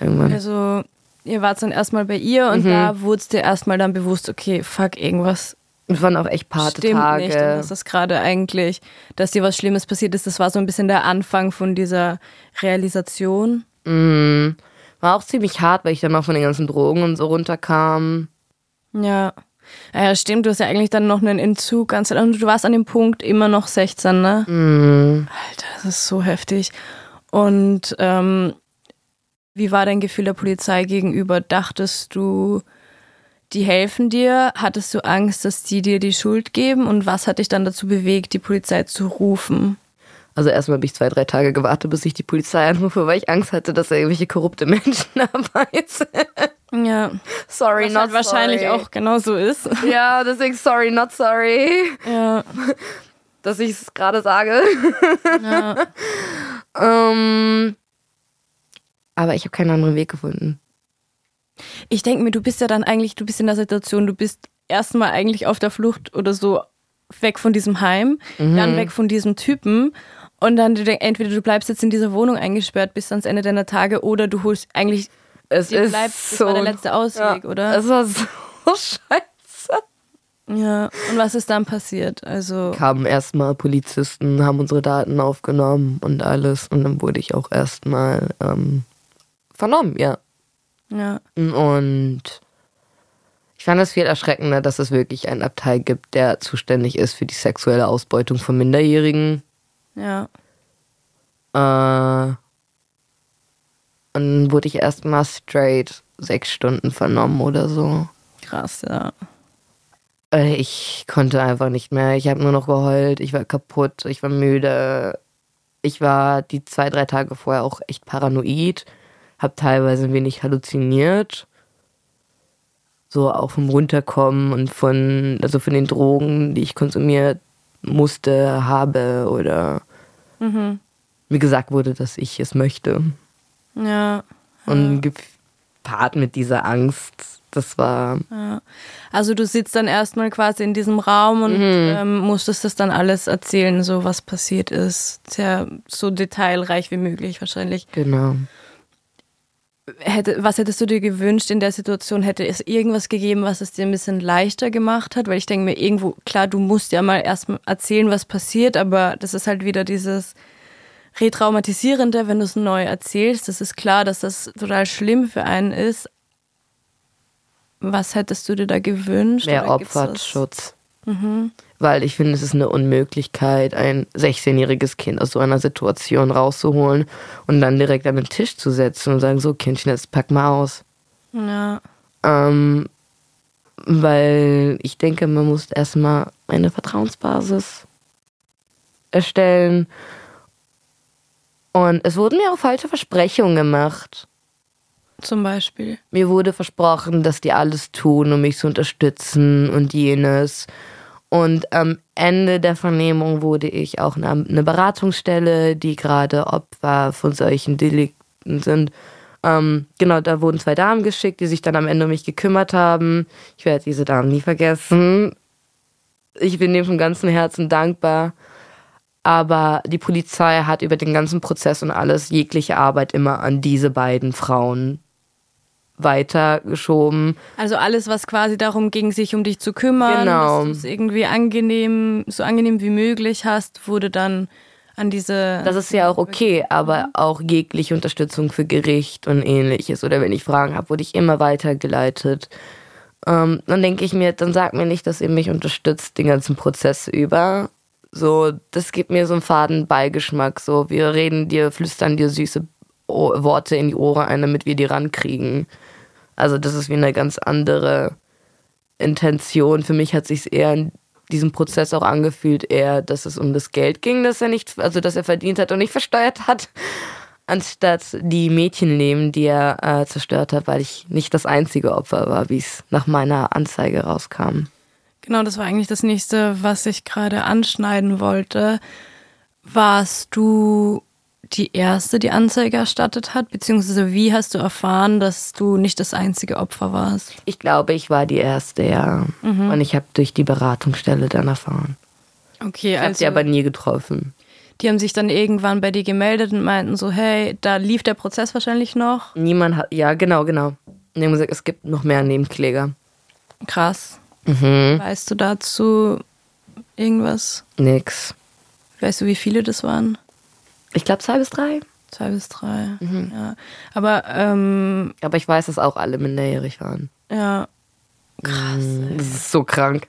Irgendwann. Also, ihr wart dann erstmal bei ihr und mhm. da wurde es dir erstmal dann bewusst, okay, fuck, irgendwas. Es waren auch echt paar stimmt Tage. Nicht. Und das ist gerade eigentlich, dass dir was Schlimmes passiert ist. Das war so ein bisschen der Anfang von dieser Realisation. Mhm. War auch ziemlich hart, weil ich dann auch von den ganzen Drogen und so runterkam. Ja. Ja, stimmt, du hast ja eigentlich dann noch einen Entzug. Ganz, und du warst an dem Punkt immer noch 16, ne? Mhm. Alter, das ist so heftig. Und ähm, wie war dein Gefühl der Polizei gegenüber? Dachtest du, die helfen dir? Hattest du Angst, dass die dir die Schuld geben? Und was hat dich dann dazu bewegt, die Polizei zu rufen? Also erstmal habe ich zwei, drei Tage gewartet, bis ich die Polizei anrufe, weil ich Angst hatte, dass da irgendwelche korrupte Menschen dabei sind. Ja. Sorry, Was not halt wahrscheinlich auch genau so ist. Ja, deswegen sorry, not sorry. Ja. Dass ich es gerade sage. Ja. ähm, aber ich habe keinen anderen Weg gefunden. Ich denke mir, du bist ja dann eigentlich, du bist in der Situation, du bist erstmal eigentlich auf der Flucht oder so weg von diesem Heim, mhm. dann weg von diesem Typen und dann entweder du bleibst jetzt in dieser Wohnung eingesperrt bis ans Ende deiner Tage oder du holst eigentlich es ist bleibt, das so, war der letzte Ausweg, ja, oder? Es war so scheiße. Ja, und was ist dann passiert? Also kamen erstmal Polizisten, haben unsere Daten aufgenommen und alles und dann wurde ich auch erstmal ähm, vernommen, ja. Ja. Und ich fand es viel erschreckender, dass es wirklich einen Abteil gibt, der zuständig ist für die sexuelle Ausbeutung von Minderjährigen. Ja. Äh, und dann wurde ich erstmal straight sechs Stunden vernommen oder so. Krass, ja. Äh, ich konnte einfach nicht mehr. Ich habe nur noch geheult. Ich war kaputt. Ich war müde. Ich war die zwei, drei Tage vorher auch echt paranoid. Hab teilweise ein wenig halluziniert. So auch vom Runterkommen und von, also von den Drogen, die ich konsumiert musste, habe oder mhm. mir gesagt wurde, dass ich es möchte. Ja. Und gepaart mit dieser Angst, das war. Ja. Also du sitzt dann erstmal quasi in diesem Raum und mhm. ähm, musstest das dann alles erzählen, so was passiert ist. Sehr so detailreich wie möglich wahrscheinlich. Genau. Hätte, was hättest du dir gewünscht in der Situation? Hätte es irgendwas gegeben, was es dir ein bisschen leichter gemacht hat? Weil ich denke mir irgendwo, klar, du musst ja mal erst erzählen, was passiert, aber das ist halt wieder dieses, retraumatisierender, wenn du es neu erzählst. Das ist klar, dass das total schlimm für einen ist. Was hättest du dir da gewünscht? Mehr Opferschutz. Mhm. Weil ich finde, es ist eine Unmöglichkeit, ein 16-jähriges Kind aus so einer Situation rauszuholen und dann direkt an den Tisch zu setzen und sagen, so Kindchen, jetzt pack mal aus. Ja. Ähm, weil ich denke, man muss erstmal eine Vertrauensbasis erstellen und es wurden mir auch falsche Versprechungen gemacht. Zum Beispiel. Mir wurde versprochen, dass die alles tun, um mich zu unterstützen und jenes. Und am Ende der Vernehmung wurde ich auch eine Beratungsstelle, die gerade Opfer von solchen Delikten sind. Ähm, genau, da wurden zwei Damen geschickt, die sich dann am Ende um mich gekümmert haben. Ich werde diese Damen nie vergessen. Ich bin dem von ganzem Herzen dankbar. Aber die Polizei hat über den ganzen Prozess und alles jegliche Arbeit immer an diese beiden Frauen weitergeschoben. Also alles, was quasi darum ging, sich um dich zu kümmern, genau. dass du es irgendwie angenehm, so angenehm wie möglich hast, wurde dann an diese. Das ist ja auch okay, aber auch jegliche Unterstützung für Gericht und ähnliches. Oder wenn ich Fragen habe, wurde ich immer weitergeleitet. Ähm, dann denke ich mir, dann sag mir nicht, dass ihr mich unterstützt den ganzen Prozess über, so, das gibt mir so einen faden Beigeschmack. So, wir reden dir, flüstern dir süße Worte in die Ohren ein, damit wir die rankriegen. Also das ist wie eine ganz andere Intention. Für mich hat sich eher in diesem Prozess auch angefühlt, eher, dass es um das Geld ging, dass er nicht, also dass er verdient hat und nicht versteuert hat, anstatt die Mädchenleben, die er äh, zerstört hat, weil ich nicht das einzige Opfer war, wie es nach meiner Anzeige rauskam. Genau, das war eigentlich das nächste, was ich gerade anschneiden wollte. Warst du die erste, die Anzeige erstattet hat? Beziehungsweise wie hast du erfahren, dass du nicht das einzige Opfer warst? Ich glaube, ich war die erste, ja. Mhm. Und ich habe durch die Beratungsstelle dann erfahren. Okay, ich also. sie aber nie getroffen. Die haben sich dann irgendwann bei dir gemeldet und meinten so, hey, da lief der Prozess wahrscheinlich noch. Niemand hat, ja, genau, genau. Die haben gesagt, es gibt noch mehr Nebenkläger. Krass. Mhm. Weißt du dazu irgendwas? Nix. Weißt du, wie viele das waren? Ich glaube zwei bis drei. Zwei bis drei, mhm. ja. Aber, ähm, Aber ich weiß, dass auch alle minderjährig waren. Ja. Krass. Mhm. Das ist so krank.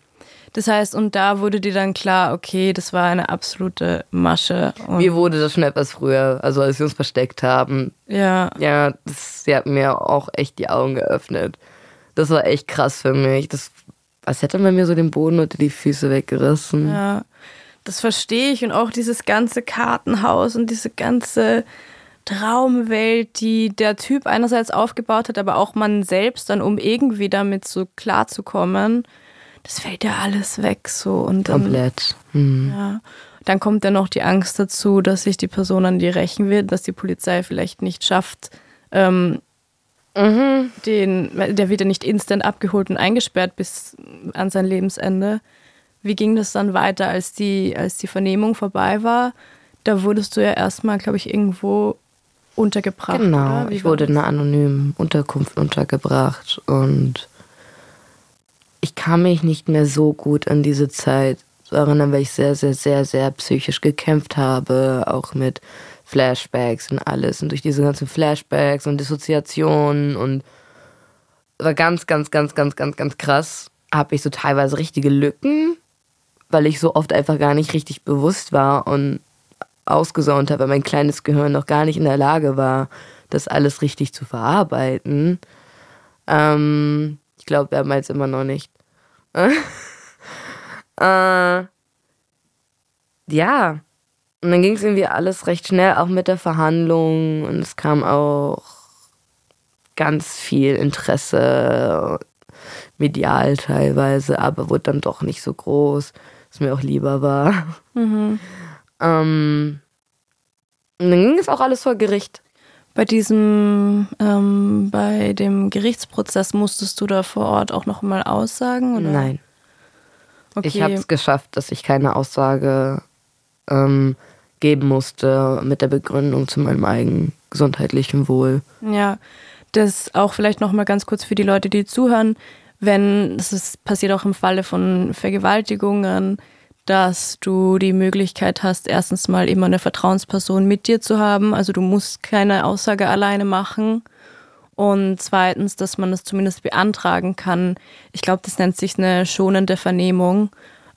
Das heißt, und da wurde dir dann klar, okay, das war eine absolute Masche. Mir wurde das schon etwas früher, also als wir uns versteckt haben. Ja. Ja, das, sie hat mir auch echt die Augen geöffnet. Das war echt krass für mich. Das, als hätte man mir so den Boden unter die Füße weggerissen. Ja, das verstehe ich. Und auch dieses ganze Kartenhaus und diese ganze Traumwelt, die der Typ einerseits aufgebaut hat, aber auch man selbst dann, um irgendwie damit so klarzukommen das fällt ja alles weg so und dann, komplett. Mhm. Ja. Dann kommt dann noch die Angst dazu, dass sich die Person an dir rächen wird, dass die Polizei vielleicht nicht schafft, ähm, mhm. den, der wird ja nicht instant abgeholt und eingesperrt bis an sein Lebensende. Wie ging das dann weiter, als die, als die Vernehmung vorbei war? Da wurdest du ja erstmal, glaube ich, irgendwo untergebracht. Genau, ich wurde in einer anonymen Unterkunft untergebracht und ich kann mich nicht mehr so gut an diese Zeit erinnern, weil ich sehr, sehr, sehr, sehr psychisch gekämpft habe, auch mit Flashbacks und alles. Und durch diese ganzen Flashbacks und Dissoziationen und war ganz, ganz, ganz, ganz, ganz, ganz krass. Habe ich so teilweise richtige Lücken, weil ich so oft einfach gar nicht richtig bewusst war und ausgesaunt habe, weil mein kleines Gehirn noch gar nicht in der Lage war, das alles richtig zu verarbeiten. Ähm, ich glaube, wir haben jetzt immer noch nicht. äh, ja. Und dann ging es irgendwie alles recht schnell, auch mit der Verhandlung. Und es kam auch ganz viel Interesse, medial teilweise, aber wurde dann doch nicht so groß, was mir auch lieber war. Mhm. Ähm, und dann ging es auch alles vor Gericht. Bei diesem, ähm, bei dem Gerichtsprozess musstest du da vor Ort auch noch mal aussagen? Oder? Nein. Okay. Ich habe es geschafft, dass ich keine Aussage ähm, geben musste mit der Begründung zu meinem eigenen gesundheitlichen Wohl. Ja, das auch vielleicht noch mal ganz kurz für die Leute, die zuhören. Wenn, das ist, passiert auch im Falle von Vergewaltigungen, dass du die Möglichkeit hast, erstens mal immer eine Vertrauensperson mit dir zu haben. Also du musst keine Aussage alleine machen. Und zweitens, dass man das zumindest beantragen kann. Ich glaube, das nennt sich eine schonende Vernehmung,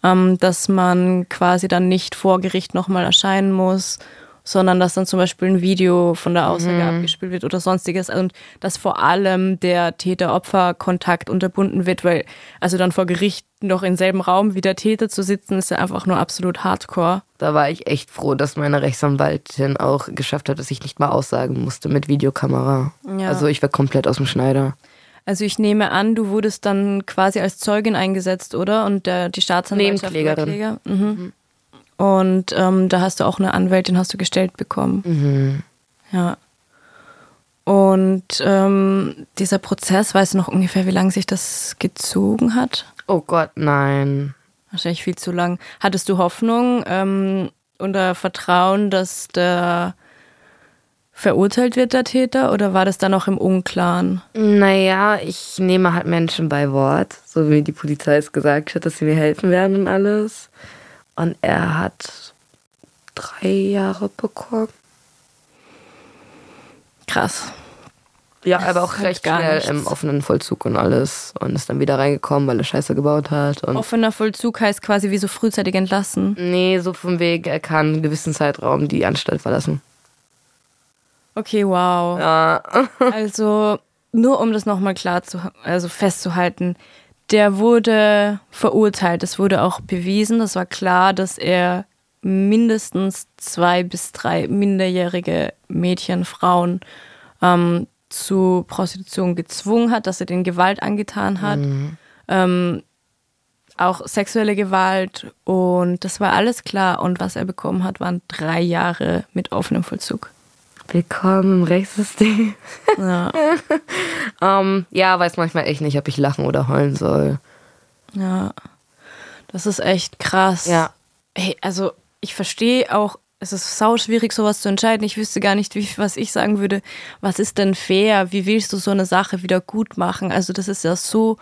ähm, dass man quasi dann nicht vor Gericht nochmal erscheinen muss sondern dass dann zum Beispiel ein Video von der Aussage mhm. abgespielt wird oder sonstiges und dass vor allem der Täter-Opfer-Kontakt unterbunden wird, weil also dann vor Gericht noch im selben Raum wie der Täter zu sitzen, ist ja einfach nur absolut hardcore. Da war ich echt froh, dass meine Rechtsanwaltin auch geschafft hat, dass ich nicht mal aussagen musste mit Videokamera. Ja. Also ich war komplett aus dem Schneider. Also ich nehme an, du wurdest dann quasi als Zeugin eingesetzt, oder? Und der, die Staatsanwaltschaft Nebenklägerin. Mhm. Mhm. Und ähm, da hast du auch eine Anwältin hast du gestellt bekommen. Mhm. Ja. Und ähm, dieser Prozess, weißt du noch ungefähr, wie lange sich das gezogen hat? Oh Gott, nein. Wahrscheinlich viel zu lang. Hattest du Hoffnung ähm, oder Vertrauen, dass der verurteilt wird, der Täter, oder war das dann noch im Unklaren? Naja, ich nehme halt Menschen bei Wort, so wie die Polizei es gesagt hat, dass sie mir helfen werden und alles. Und er hat drei Jahre bekommen. Krass. Ja, aber auch recht schnell nichts. im offenen Vollzug und alles. Und ist dann wieder reingekommen, weil er Scheiße gebaut hat. Und Offener Vollzug heißt quasi wie so frühzeitig entlassen? Nee, so vom Weg, er kann einen gewissen Zeitraum die Anstalt verlassen. Okay, wow. Ja. also nur um das nochmal klar zu, also festzuhalten, der wurde verurteilt. Es wurde auch bewiesen. Das war klar, dass er mindestens zwei bis drei minderjährige Mädchen, Frauen ähm, zu Prostitution gezwungen hat, dass er den Gewalt angetan hat. Mhm. Ähm, auch sexuelle Gewalt und das war alles klar. Und was er bekommen hat, waren drei Jahre mit offenem Vollzug. Willkommen im Rechtssystem. Ja. um, ähm, ja, weiß manchmal echt nicht, ob ich lachen oder heulen soll. Ja. Das ist echt krass. Ja. Hey, also ich verstehe auch, es ist sau schwierig, sowas zu entscheiden. Ich wüsste gar nicht, wie, was ich sagen würde. Was ist denn fair? Wie willst du so eine Sache wieder gut machen? Also, das ist ja so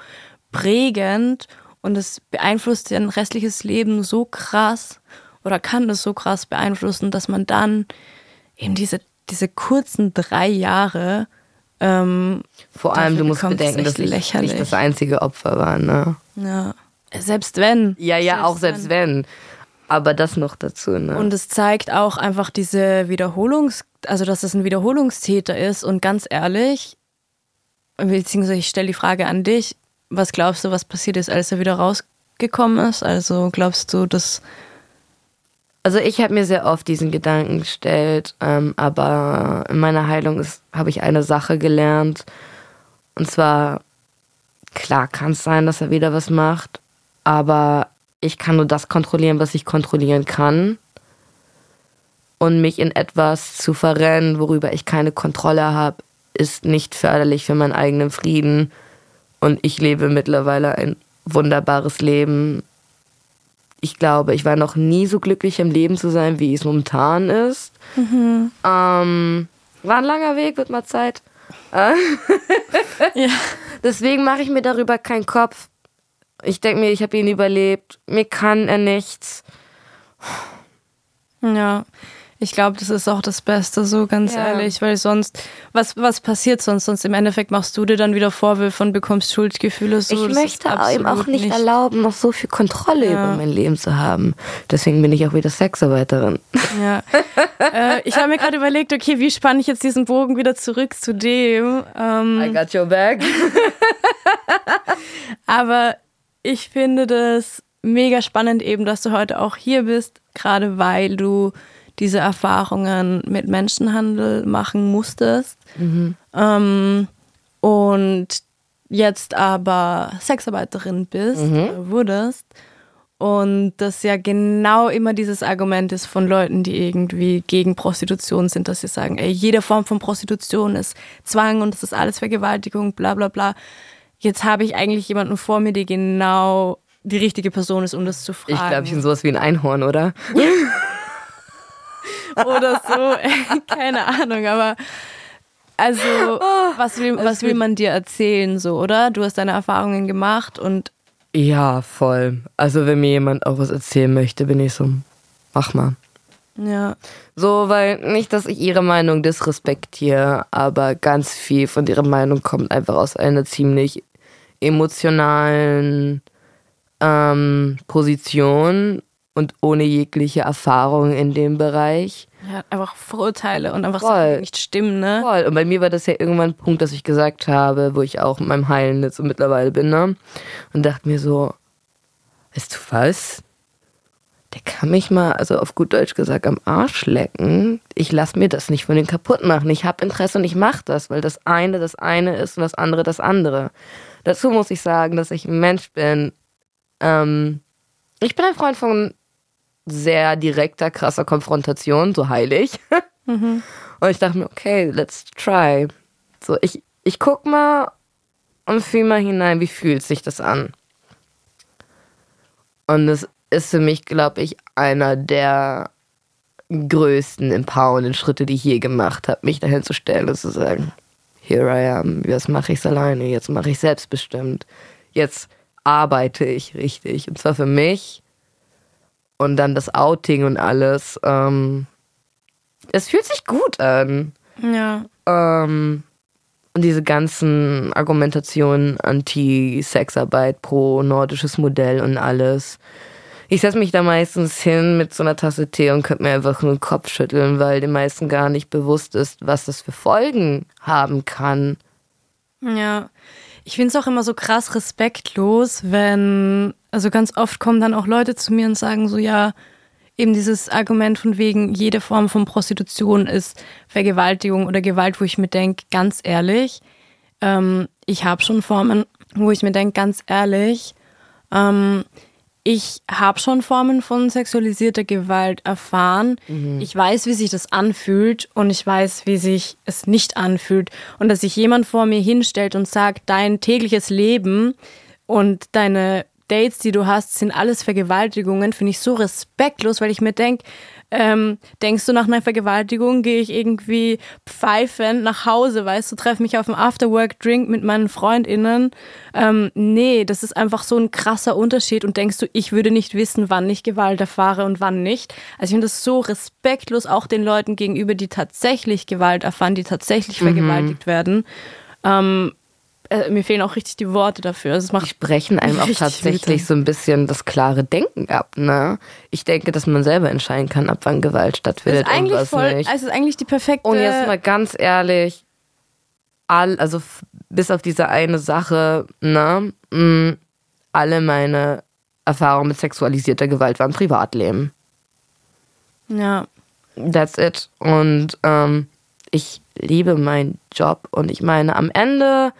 prägend und es beeinflusst dein restliches Leben so krass oder kann es so krass beeinflussen, dass man dann eben diese diese kurzen drei Jahre. Ähm, Vor allem, du musst bedenken, dass ich lächerlich. nicht das einzige Opfer war, ne? Ja. Selbst wenn. Ja, ja, selbst auch selbst wenn. wenn. Aber das noch dazu, ne? Und es zeigt auch einfach diese Wiederholungs-, also dass es ein Wiederholungstäter ist. Und ganz ehrlich, beziehungsweise ich stelle die Frage an dich, was glaubst du, was passiert ist, als er wieder rausgekommen ist? Also glaubst du, dass also ich habe mir sehr oft diesen Gedanken gestellt, ähm, aber in meiner Heilung habe ich eine Sache gelernt. Und zwar, klar kann es sein, dass er wieder was macht, aber ich kann nur das kontrollieren, was ich kontrollieren kann. Und mich in etwas zu verrennen, worüber ich keine Kontrolle habe, ist nicht förderlich für meinen eigenen Frieden. Und ich lebe mittlerweile ein wunderbares Leben ich glaube, ich war noch nie so glücklich im Leben zu sein, wie es momentan ist. Mhm. Ähm, war ein langer Weg, wird mal Zeit. ja. Deswegen mache ich mir darüber keinen Kopf. Ich denke mir, ich habe ihn überlebt. Mir kann er nichts. Ja, ich glaube, das ist auch das Beste, so ganz ja. ehrlich, weil sonst, was, was passiert sonst? Sonst im Endeffekt machst du dir dann wieder Vorwürfe und bekommst Schuldgefühle. So. Ich möchte ihm auch nicht, nicht, erlauben, noch so viel Kontrolle ja. über mein Leben zu haben. Deswegen bin ich auch wieder Sexarbeiterin. Ja. äh, ich habe mir gerade überlegt, okay, wie spanne ich jetzt diesen Bogen wieder zurück zu dem? Ähm, I got your back. aber ich finde das mega spannend eben, dass du heute auch hier bist, gerade weil du diese Erfahrungen mit Menschenhandel machen musstest. Mhm. Ähm, und jetzt aber Sexarbeiterin bist, mhm. wurdest. Und das ja genau immer dieses Argument ist von Leuten, die irgendwie gegen Prostitution sind, dass sie sagen, ey, jede Form von Prostitution ist Zwang und das ist alles Vergewaltigung, bla bla bla. Jetzt habe ich eigentlich jemanden vor mir, der genau die richtige Person ist, um das zu fragen. Ich glaube, ich bin sowas wie ein Einhorn, oder? oder so. Keine Ahnung, aber also, oh, was will, was will man dir erzählen, so, oder? Du hast deine Erfahrungen gemacht und. Ja, voll. Also, wenn mir jemand auch was erzählen möchte, bin ich so, mach mal. Ja. So, weil nicht, dass ich ihre Meinung disrespektiere, aber ganz viel von ihrer Meinung kommt einfach aus einer ziemlich emotionalen ähm, Position und ohne jegliche Erfahrung in dem Bereich. Ja, einfach Vorurteile und einfach Sachen, die nicht stimmen, ne? Voll. Und bei mir war das ja irgendwann ein Punkt, dass ich gesagt habe, wo ich auch in meinem Heilen jetzt so mittlerweile bin, ne? Und dachte mir so, weißt du was? Der kann mich mal, also auf gut Deutsch gesagt, am Arsch lecken. Ich lass mir das nicht von den kaputt machen. Ich habe Interesse und ich mache das, weil das eine das eine ist und das andere das andere. Dazu muss ich sagen, dass ich ein Mensch bin. Ähm, ich bin ein Freund von sehr direkter, krasser Konfrontation, so heilig. Mhm. Und ich dachte mir, okay, let's try. So, ich, ich guck mal und fühl mal hinein, wie fühlt sich das an. Und es ist für mich, glaube ich, einer der größten empowernden Schritte, die ich je gemacht habe, mich dahin zu stellen und zu sagen, here I am, jetzt mache ich es alleine, jetzt mache ich selbstbestimmt, jetzt arbeite ich richtig. Und zwar für mich und dann das Outing und alles. Ähm, es fühlt sich gut an. Ja. Ähm, und diese ganzen Argumentationen anti-Sexarbeit, pro nordisches Modell und alles. Ich setze mich da meistens hin mit so einer Tasse Tee und könnte mir einfach nur den Kopf schütteln, weil den meisten gar nicht bewusst ist, was das für Folgen haben kann. Ja. Ich finde es auch immer so krass respektlos, wenn, also ganz oft kommen dann auch Leute zu mir und sagen so, ja, eben dieses Argument von wegen, jede Form von Prostitution ist Vergewaltigung oder Gewalt, wo ich mir denke, ganz ehrlich, ähm, ich habe schon Formen, wo ich mir denke, ganz ehrlich, ähm, ich habe schon Formen von sexualisierter Gewalt erfahren. Mhm. Ich weiß, wie sich das anfühlt und ich weiß, wie sich es nicht anfühlt. Und dass sich jemand vor mir hinstellt und sagt, dein tägliches Leben und deine Dates, die du hast, sind alles Vergewaltigungen, finde ich so respektlos, weil ich mir denke, ähm, denkst du, nach einer Vergewaltigung gehe ich irgendwie pfeifend nach Hause, weißt du, treffe mich auf einem Afterwork-Drink mit meinen FreundInnen. Ähm, nee, das ist einfach so ein krasser Unterschied und denkst du, ich würde nicht wissen, wann ich Gewalt erfahre und wann nicht. Also ich finde das so respektlos auch den Leuten gegenüber, die tatsächlich Gewalt erfahren, die tatsächlich mhm. vergewaltigt werden. Ähm, äh, mir fehlen auch richtig die Worte dafür. Also es macht sprechen einem auch tatsächlich wütend. so ein bisschen das klare Denken ab. Ne? Ich denke, dass man selber entscheiden kann, ab wann Gewalt stattfindet und was voll, nicht. Also es ist eigentlich die perfekte. Und jetzt mal ganz ehrlich, all, also bis auf diese eine Sache, ne, mh, mm, alle meine Erfahrungen mit sexualisierter Gewalt waren Privatleben. Ja. That's it. Und ähm, ich liebe meinen Job und ich meine, am Ende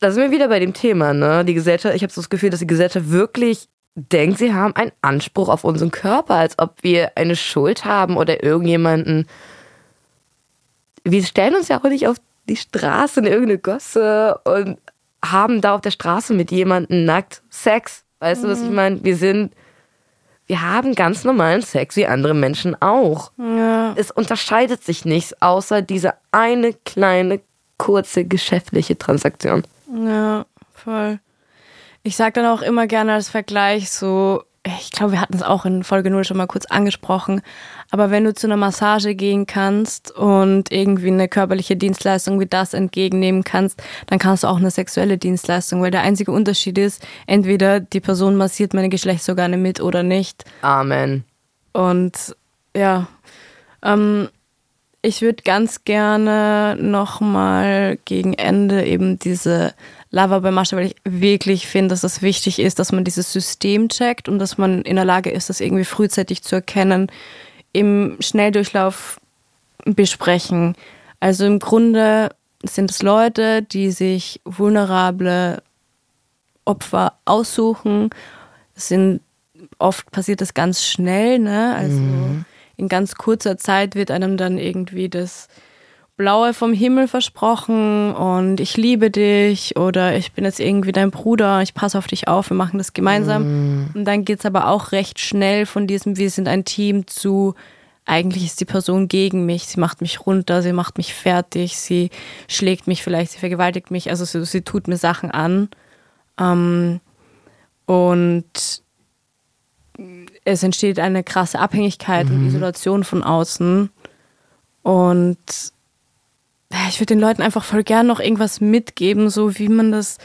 da sind wir wieder bei dem Thema, ne? Die Gesellschaft, ich habe so das Gefühl, dass die Gesellschaft wirklich denkt, sie haben einen Anspruch auf unseren Körper, als ob wir eine Schuld haben oder irgendjemanden. Wir stellen uns ja auch nicht auf die Straße in irgendeine Gosse und haben da auf der Straße mit jemandem nackt Sex. Weißt mhm. du, was ich mhm. meine? Wir sind, wir haben ganz normalen Sex wie andere Menschen auch. Ja. Es unterscheidet sich nichts, außer diese eine kleine, kurze geschäftliche Transaktion. Ja, voll. Ich sag dann auch immer gerne als Vergleich so, ich glaube, wir hatten es auch in Folge 0 schon mal kurz angesprochen, aber wenn du zu einer Massage gehen kannst und irgendwie eine körperliche Dienstleistung wie das entgegennehmen kannst, dann kannst du auch eine sexuelle Dienstleistung, weil der einzige Unterschied ist, entweder die Person massiert meine Geschlechtsorgane mit oder nicht. Amen. Und ja, ähm, ich würde ganz gerne nochmal gegen Ende eben diese Lava bei Masche, weil ich wirklich finde, dass es wichtig ist, dass man dieses System checkt und dass man in der Lage ist, das irgendwie frühzeitig zu erkennen, im Schnelldurchlauf besprechen. Also im Grunde sind es Leute, die sich vulnerable Opfer aussuchen. Sind oft passiert das ganz schnell, ne? Also mhm in ganz kurzer Zeit wird einem dann irgendwie das Blaue vom Himmel versprochen und ich liebe dich oder ich bin jetzt irgendwie dein Bruder, ich passe auf dich auf, wir machen das gemeinsam. Mm. Und dann geht es aber auch recht schnell von diesem Wir sind ein Team zu eigentlich ist die Person gegen mich, sie macht mich runter, sie macht mich fertig, sie schlägt mich vielleicht, sie vergewaltigt mich, also sie, sie tut mir Sachen an. Ähm, und es entsteht eine krasse Abhängigkeit mhm. und Isolation von außen. Und ich würde den Leuten einfach voll gern noch irgendwas mitgeben, so wie man das,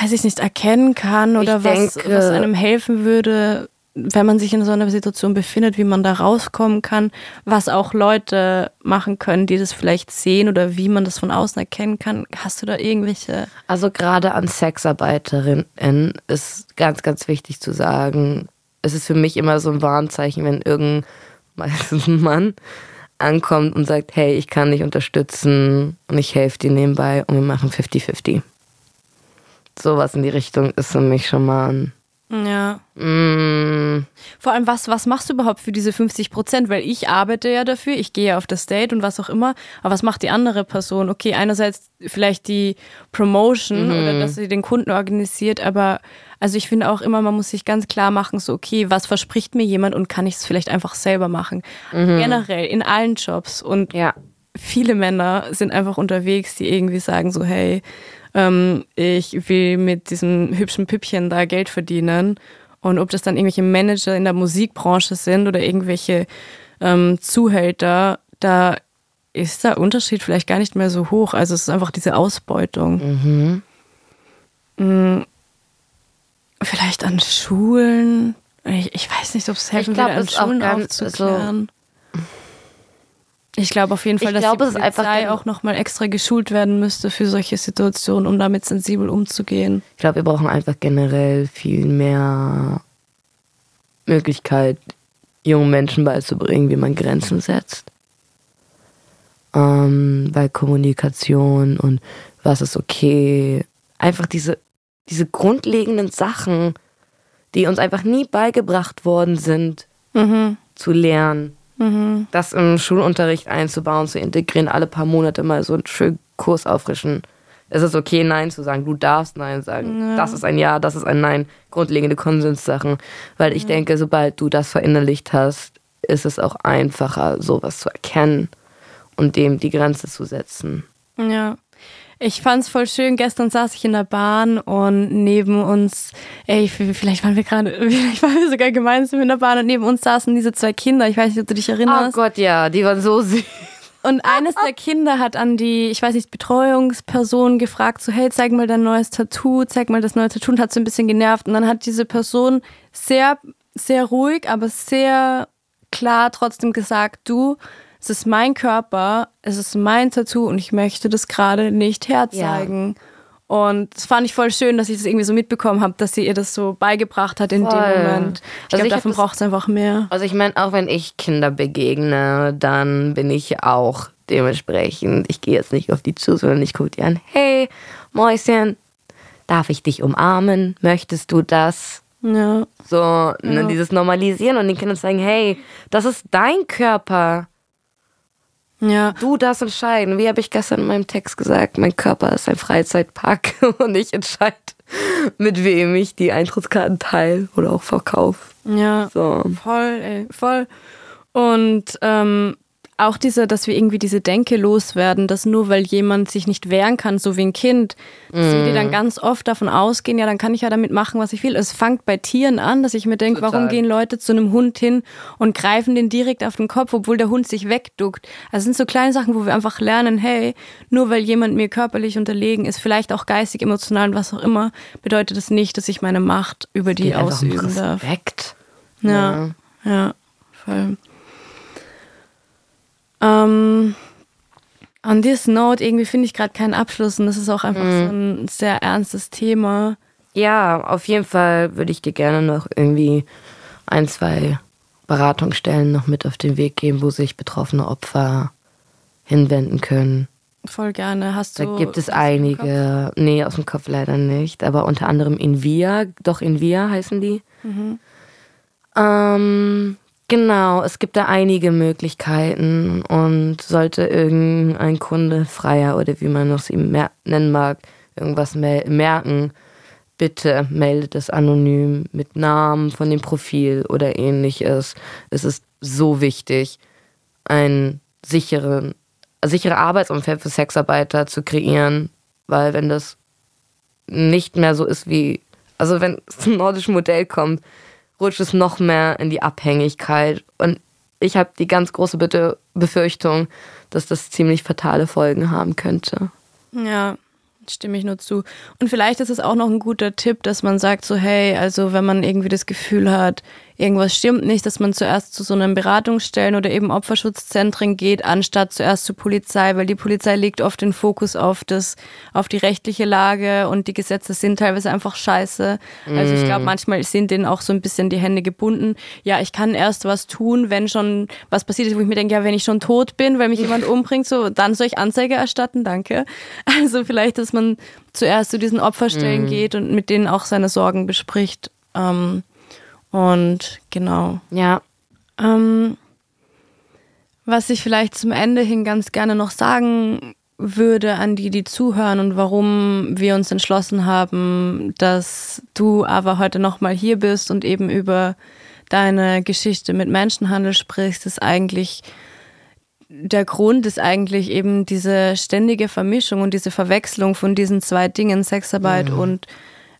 weiß ich nicht, erkennen kann oder was, denke, was einem helfen würde, wenn man sich in so einer Situation befindet, wie man da rauskommen kann, was auch Leute machen können, die das vielleicht sehen oder wie man das von außen erkennen kann. Hast du da irgendwelche? Also gerade an Sexarbeiterinnen ist ganz, ganz wichtig zu sagen, es ist für mich immer so ein Warnzeichen, wenn irgendein meistens ein Mann ankommt und sagt, hey, ich kann dich unterstützen und ich helfe dir nebenbei und wir machen 50-50. Sowas in die Richtung ist für mich schon mal ein ja. Mm. Vor allem, was, was machst du überhaupt für diese 50 Prozent? Weil ich arbeite ja dafür, ich gehe auf das Date und was auch immer. Aber was macht die andere Person? Okay, einerseits vielleicht die Promotion mhm. oder dass sie den Kunden organisiert, aber also ich finde auch immer, man muss sich ganz klar machen, so okay, was verspricht mir jemand und kann ich es vielleicht einfach selber machen? Mhm. Generell in allen Jobs und ja. viele Männer sind einfach unterwegs, die irgendwie sagen so, hey, ähm, ich will mit diesem hübschen Püppchen da Geld verdienen. Und ob das dann irgendwelche Manager in der Musikbranche sind oder irgendwelche ähm, Zuhälter, da ist der Unterschied vielleicht gar nicht mehr so hoch. Also es ist einfach diese Ausbeutung. Mhm. Mhm. Vielleicht an Schulen. Ich, ich weiß nicht, ob es helfen würde, an Schulen ganz, aufzuklären. Also Ich glaube auf jeden Fall, ich dass glaube, die Polizei auch nochmal extra geschult werden müsste für solche Situationen, um damit sensibel umzugehen. Ich glaube, wir brauchen einfach generell viel mehr Möglichkeit, jungen Menschen beizubringen, wie man Grenzen setzt. Ähm, bei Kommunikation und was ist okay. Einfach diese, diese grundlegenden Sachen, die uns einfach nie beigebracht worden sind, mhm. zu lernen. Mhm. Das im Schulunterricht einzubauen, zu integrieren, alle paar Monate mal so einen schönen Kurs auffrischen. Es ist okay, Nein zu sagen. Du darfst Nein sagen. Ja. Das ist ein Ja, das ist ein Nein. Grundlegende Konsenssachen. Weil ich ja. denke, sobald du das verinnerlicht hast, ist es auch einfacher, sowas zu erkennen und dem die Grenze zu setzen. Ja. Ich fand's voll schön. Gestern saß ich in der Bahn und neben uns, ey, vielleicht waren wir gerade, vielleicht waren wir sogar gemeinsam in der Bahn und neben uns saßen diese zwei Kinder. Ich weiß nicht, ob du dich erinnerst. Oh Gott, ja, die waren so süß. Und eines der Kinder hat an die, ich weiß nicht, Betreuungsperson gefragt, so, hey, zeig mal dein neues Tattoo, zeig mal das neue Tattoo und hat so ein bisschen genervt. Und dann hat diese Person sehr, sehr ruhig, aber sehr klar trotzdem gesagt, du, es ist mein Körper, es ist mein Tattoo und ich möchte das gerade nicht herzeigen. Ja. Und das fand ich voll schön, dass ich das irgendwie so mitbekommen habe, dass sie ihr das so beigebracht hat in voll. dem Moment. Ich also glaube, davon braucht es einfach mehr. Also ich meine, auch wenn ich Kinder begegne, dann bin ich auch dementsprechend, ich gehe jetzt nicht auf die zu, sondern ich gucke die an, hey, Mäuschen, darf ich dich umarmen? Möchtest du das? Ja. So, ne, ja. dieses Normalisieren und den Kindern sagen, hey, das ist dein Körper. Ja. Du darfst entscheiden. Wie habe ich gestern in meinem Text gesagt, mein Körper ist ein Freizeitpark und ich entscheide, mit wem ich die Eintrittskarten teile oder auch verkaufe. Ja. So. Voll, ey, voll. Und ähm, auch diese, dass wir irgendwie diese Denke loswerden, dass nur weil jemand sich nicht wehren kann, so wie ein Kind, dass mm. die dann ganz oft davon ausgehen, ja, dann kann ich ja damit machen, was ich will. Es fängt bei Tieren an, dass ich mir denke, warum gehen Leute zu einem Hund hin und greifen den direkt auf den Kopf, obwohl der Hund sich wegduckt. Also es sind so kleine Sachen, wo wir einfach lernen, hey, nur weil jemand mir körperlich unterlegen ist, vielleicht auch geistig, emotional, was auch immer, bedeutet das nicht, dass ich meine Macht über die ausüben darf. Respekt. Ja, ja, ja voll. Ähm, on this note, irgendwie finde ich gerade keinen Abschluss und das ist auch einfach mhm. so ein sehr ernstes Thema. Ja, auf jeden Fall würde ich dir gerne noch irgendwie ein, zwei Beratungsstellen noch mit auf den Weg geben, wo sich betroffene Opfer hinwenden können. Voll gerne. Hast du. Da gibt es einige. Nee, aus dem Kopf leider nicht. Aber unter anderem Invia. Doch, Invia heißen die. Mhm. Ähm, Genau, es gibt da einige Möglichkeiten und sollte irgendein Kunde freier oder wie man es ihm nennen mag, irgendwas merken, bitte meldet es anonym mit Namen von dem Profil oder ähnliches. Es ist so wichtig, ein sicheren, sichere Arbeitsumfeld für Sexarbeiter zu kreieren, weil wenn das nicht mehr so ist wie, also wenn es zum nordischen Modell kommt, rutscht es noch mehr in die Abhängigkeit. Und ich habe die ganz große Befürchtung, dass das ziemlich fatale Folgen haben könnte. Ja, stimme ich nur zu. Und vielleicht ist es auch noch ein guter Tipp, dass man sagt so, hey, also wenn man irgendwie das Gefühl hat, irgendwas stimmt nicht, dass man zuerst zu so einem Beratungsstellen oder eben Opferschutzzentren geht, anstatt zuerst zur Polizei, weil die Polizei legt oft den Fokus auf das, auf die rechtliche Lage und die Gesetze sind teilweise einfach scheiße. Also ich glaube, mm. manchmal sind denen auch so ein bisschen die Hände gebunden. Ja, ich kann erst was tun, wenn schon was passiert ist, wo ich mir denke, ja, wenn ich schon tot bin, weil mich jemand umbringt, so, dann soll ich Anzeige erstatten, danke. Also vielleicht, dass man zuerst zu diesen Opferstellen mm. geht und mit denen auch seine Sorgen bespricht. Ähm, und genau. Ja. Ähm, was ich vielleicht zum Ende hin ganz gerne noch sagen würde an die, die zuhören und warum wir uns entschlossen haben, dass du aber heute nochmal hier bist und eben über deine Geschichte mit Menschenhandel sprichst, ist eigentlich der Grund ist eigentlich eben diese ständige Vermischung und diese Verwechslung von diesen zwei Dingen, Sexarbeit mhm. und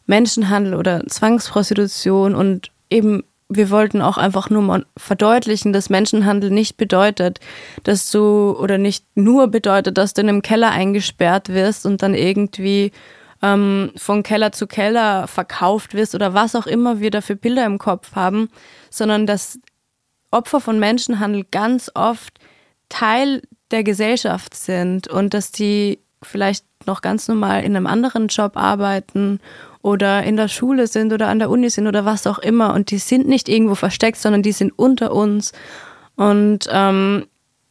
Menschenhandel oder Zwangsprostitution und eben, wir wollten auch einfach nur mal verdeutlichen, dass Menschenhandel nicht bedeutet, dass du oder nicht nur bedeutet, dass du in einem Keller eingesperrt wirst und dann irgendwie ähm, von Keller zu Keller verkauft wirst oder was auch immer wir da für Bilder im Kopf haben, sondern dass Opfer von Menschenhandel ganz oft Teil der Gesellschaft sind und dass die vielleicht noch ganz normal in einem anderen Job arbeiten oder in der Schule sind oder an der Uni sind oder was auch immer und die sind nicht irgendwo versteckt, sondern die sind unter uns und ähm,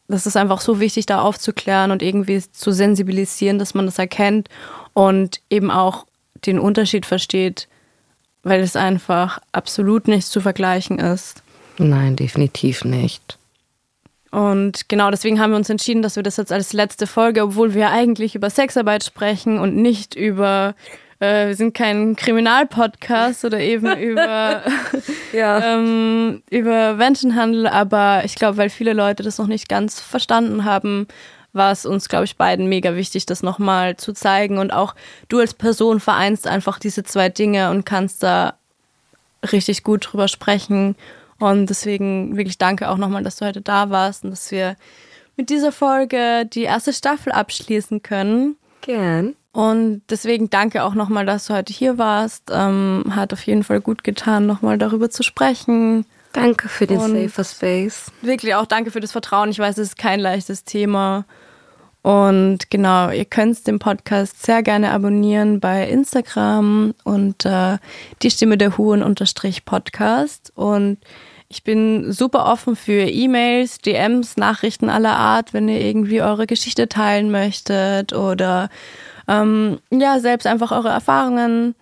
das ist einfach so wichtig, da aufzuklären und irgendwie zu sensibilisieren, dass man das erkennt und eben auch den Unterschied versteht, weil es einfach absolut nicht zu vergleichen ist. Nein, definitiv nicht. Und genau deswegen haben wir uns entschieden, dass wir das jetzt als letzte Folge, obwohl wir eigentlich über Sexarbeit sprechen und nicht über, äh, wir sind kein Kriminalpodcast oder eben über, ja. ähm, über Menschenhandel, aber ich glaube, weil viele Leute das noch nicht ganz verstanden haben, war es uns, glaube ich, beiden mega wichtig, das nochmal zu zeigen. Und auch du als Person vereinst einfach diese zwei Dinge und kannst da richtig gut drüber sprechen. Und deswegen wirklich danke auch nochmal, dass du heute da warst und dass wir mit dieser Folge die erste Staffel abschließen können. Gern. Und deswegen danke auch nochmal, dass du heute hier warst. Ähm, hat auf jeden Fall gut getan, nochmal darüber zu sprechen. Danke für den und Safer Space. Wirklich auch danke für das Vertrauen. Ich weiß, es ist kein leichtes Thema. Und genau, ihr könnt den Podcast sehr gerne abonnieren bei Instagram und äh, die Stimme der Huren unterstrich Podcast. Und ich bin super offen für E-Mails, DMs, Nachrichten aller Art, wenn ihr irgendwie eure Geschichte teilen möchtet oder ähm, ja, selbst einfach eure Erfahrungen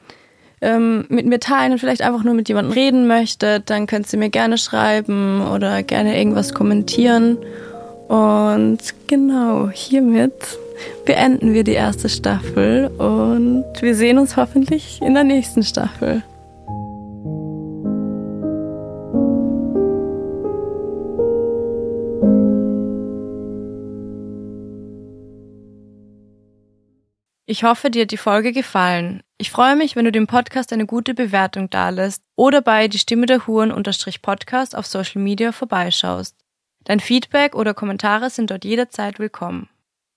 ähm, mit mir teilen und vielleicht einfach nur mit jemandem reden möchtet, dann könnt ihr mir gerne schreiben oder gerne irgendwas kommentieren. Und genau, hiermit beenden wir die erste Staffel und wir sehen uns hoffentlich in der nächsten Staffel. Ich hoffe, dir hat die Folge gefallen. Ich freue mich, wenn du dem Podcast eine gute Bewertung dalässt oder bei die Stimme der Huren unterstrich Podcast auf Social Media vorbeischaust. Dein Feedback oder Kommentare sind dort jederzeit willkommen.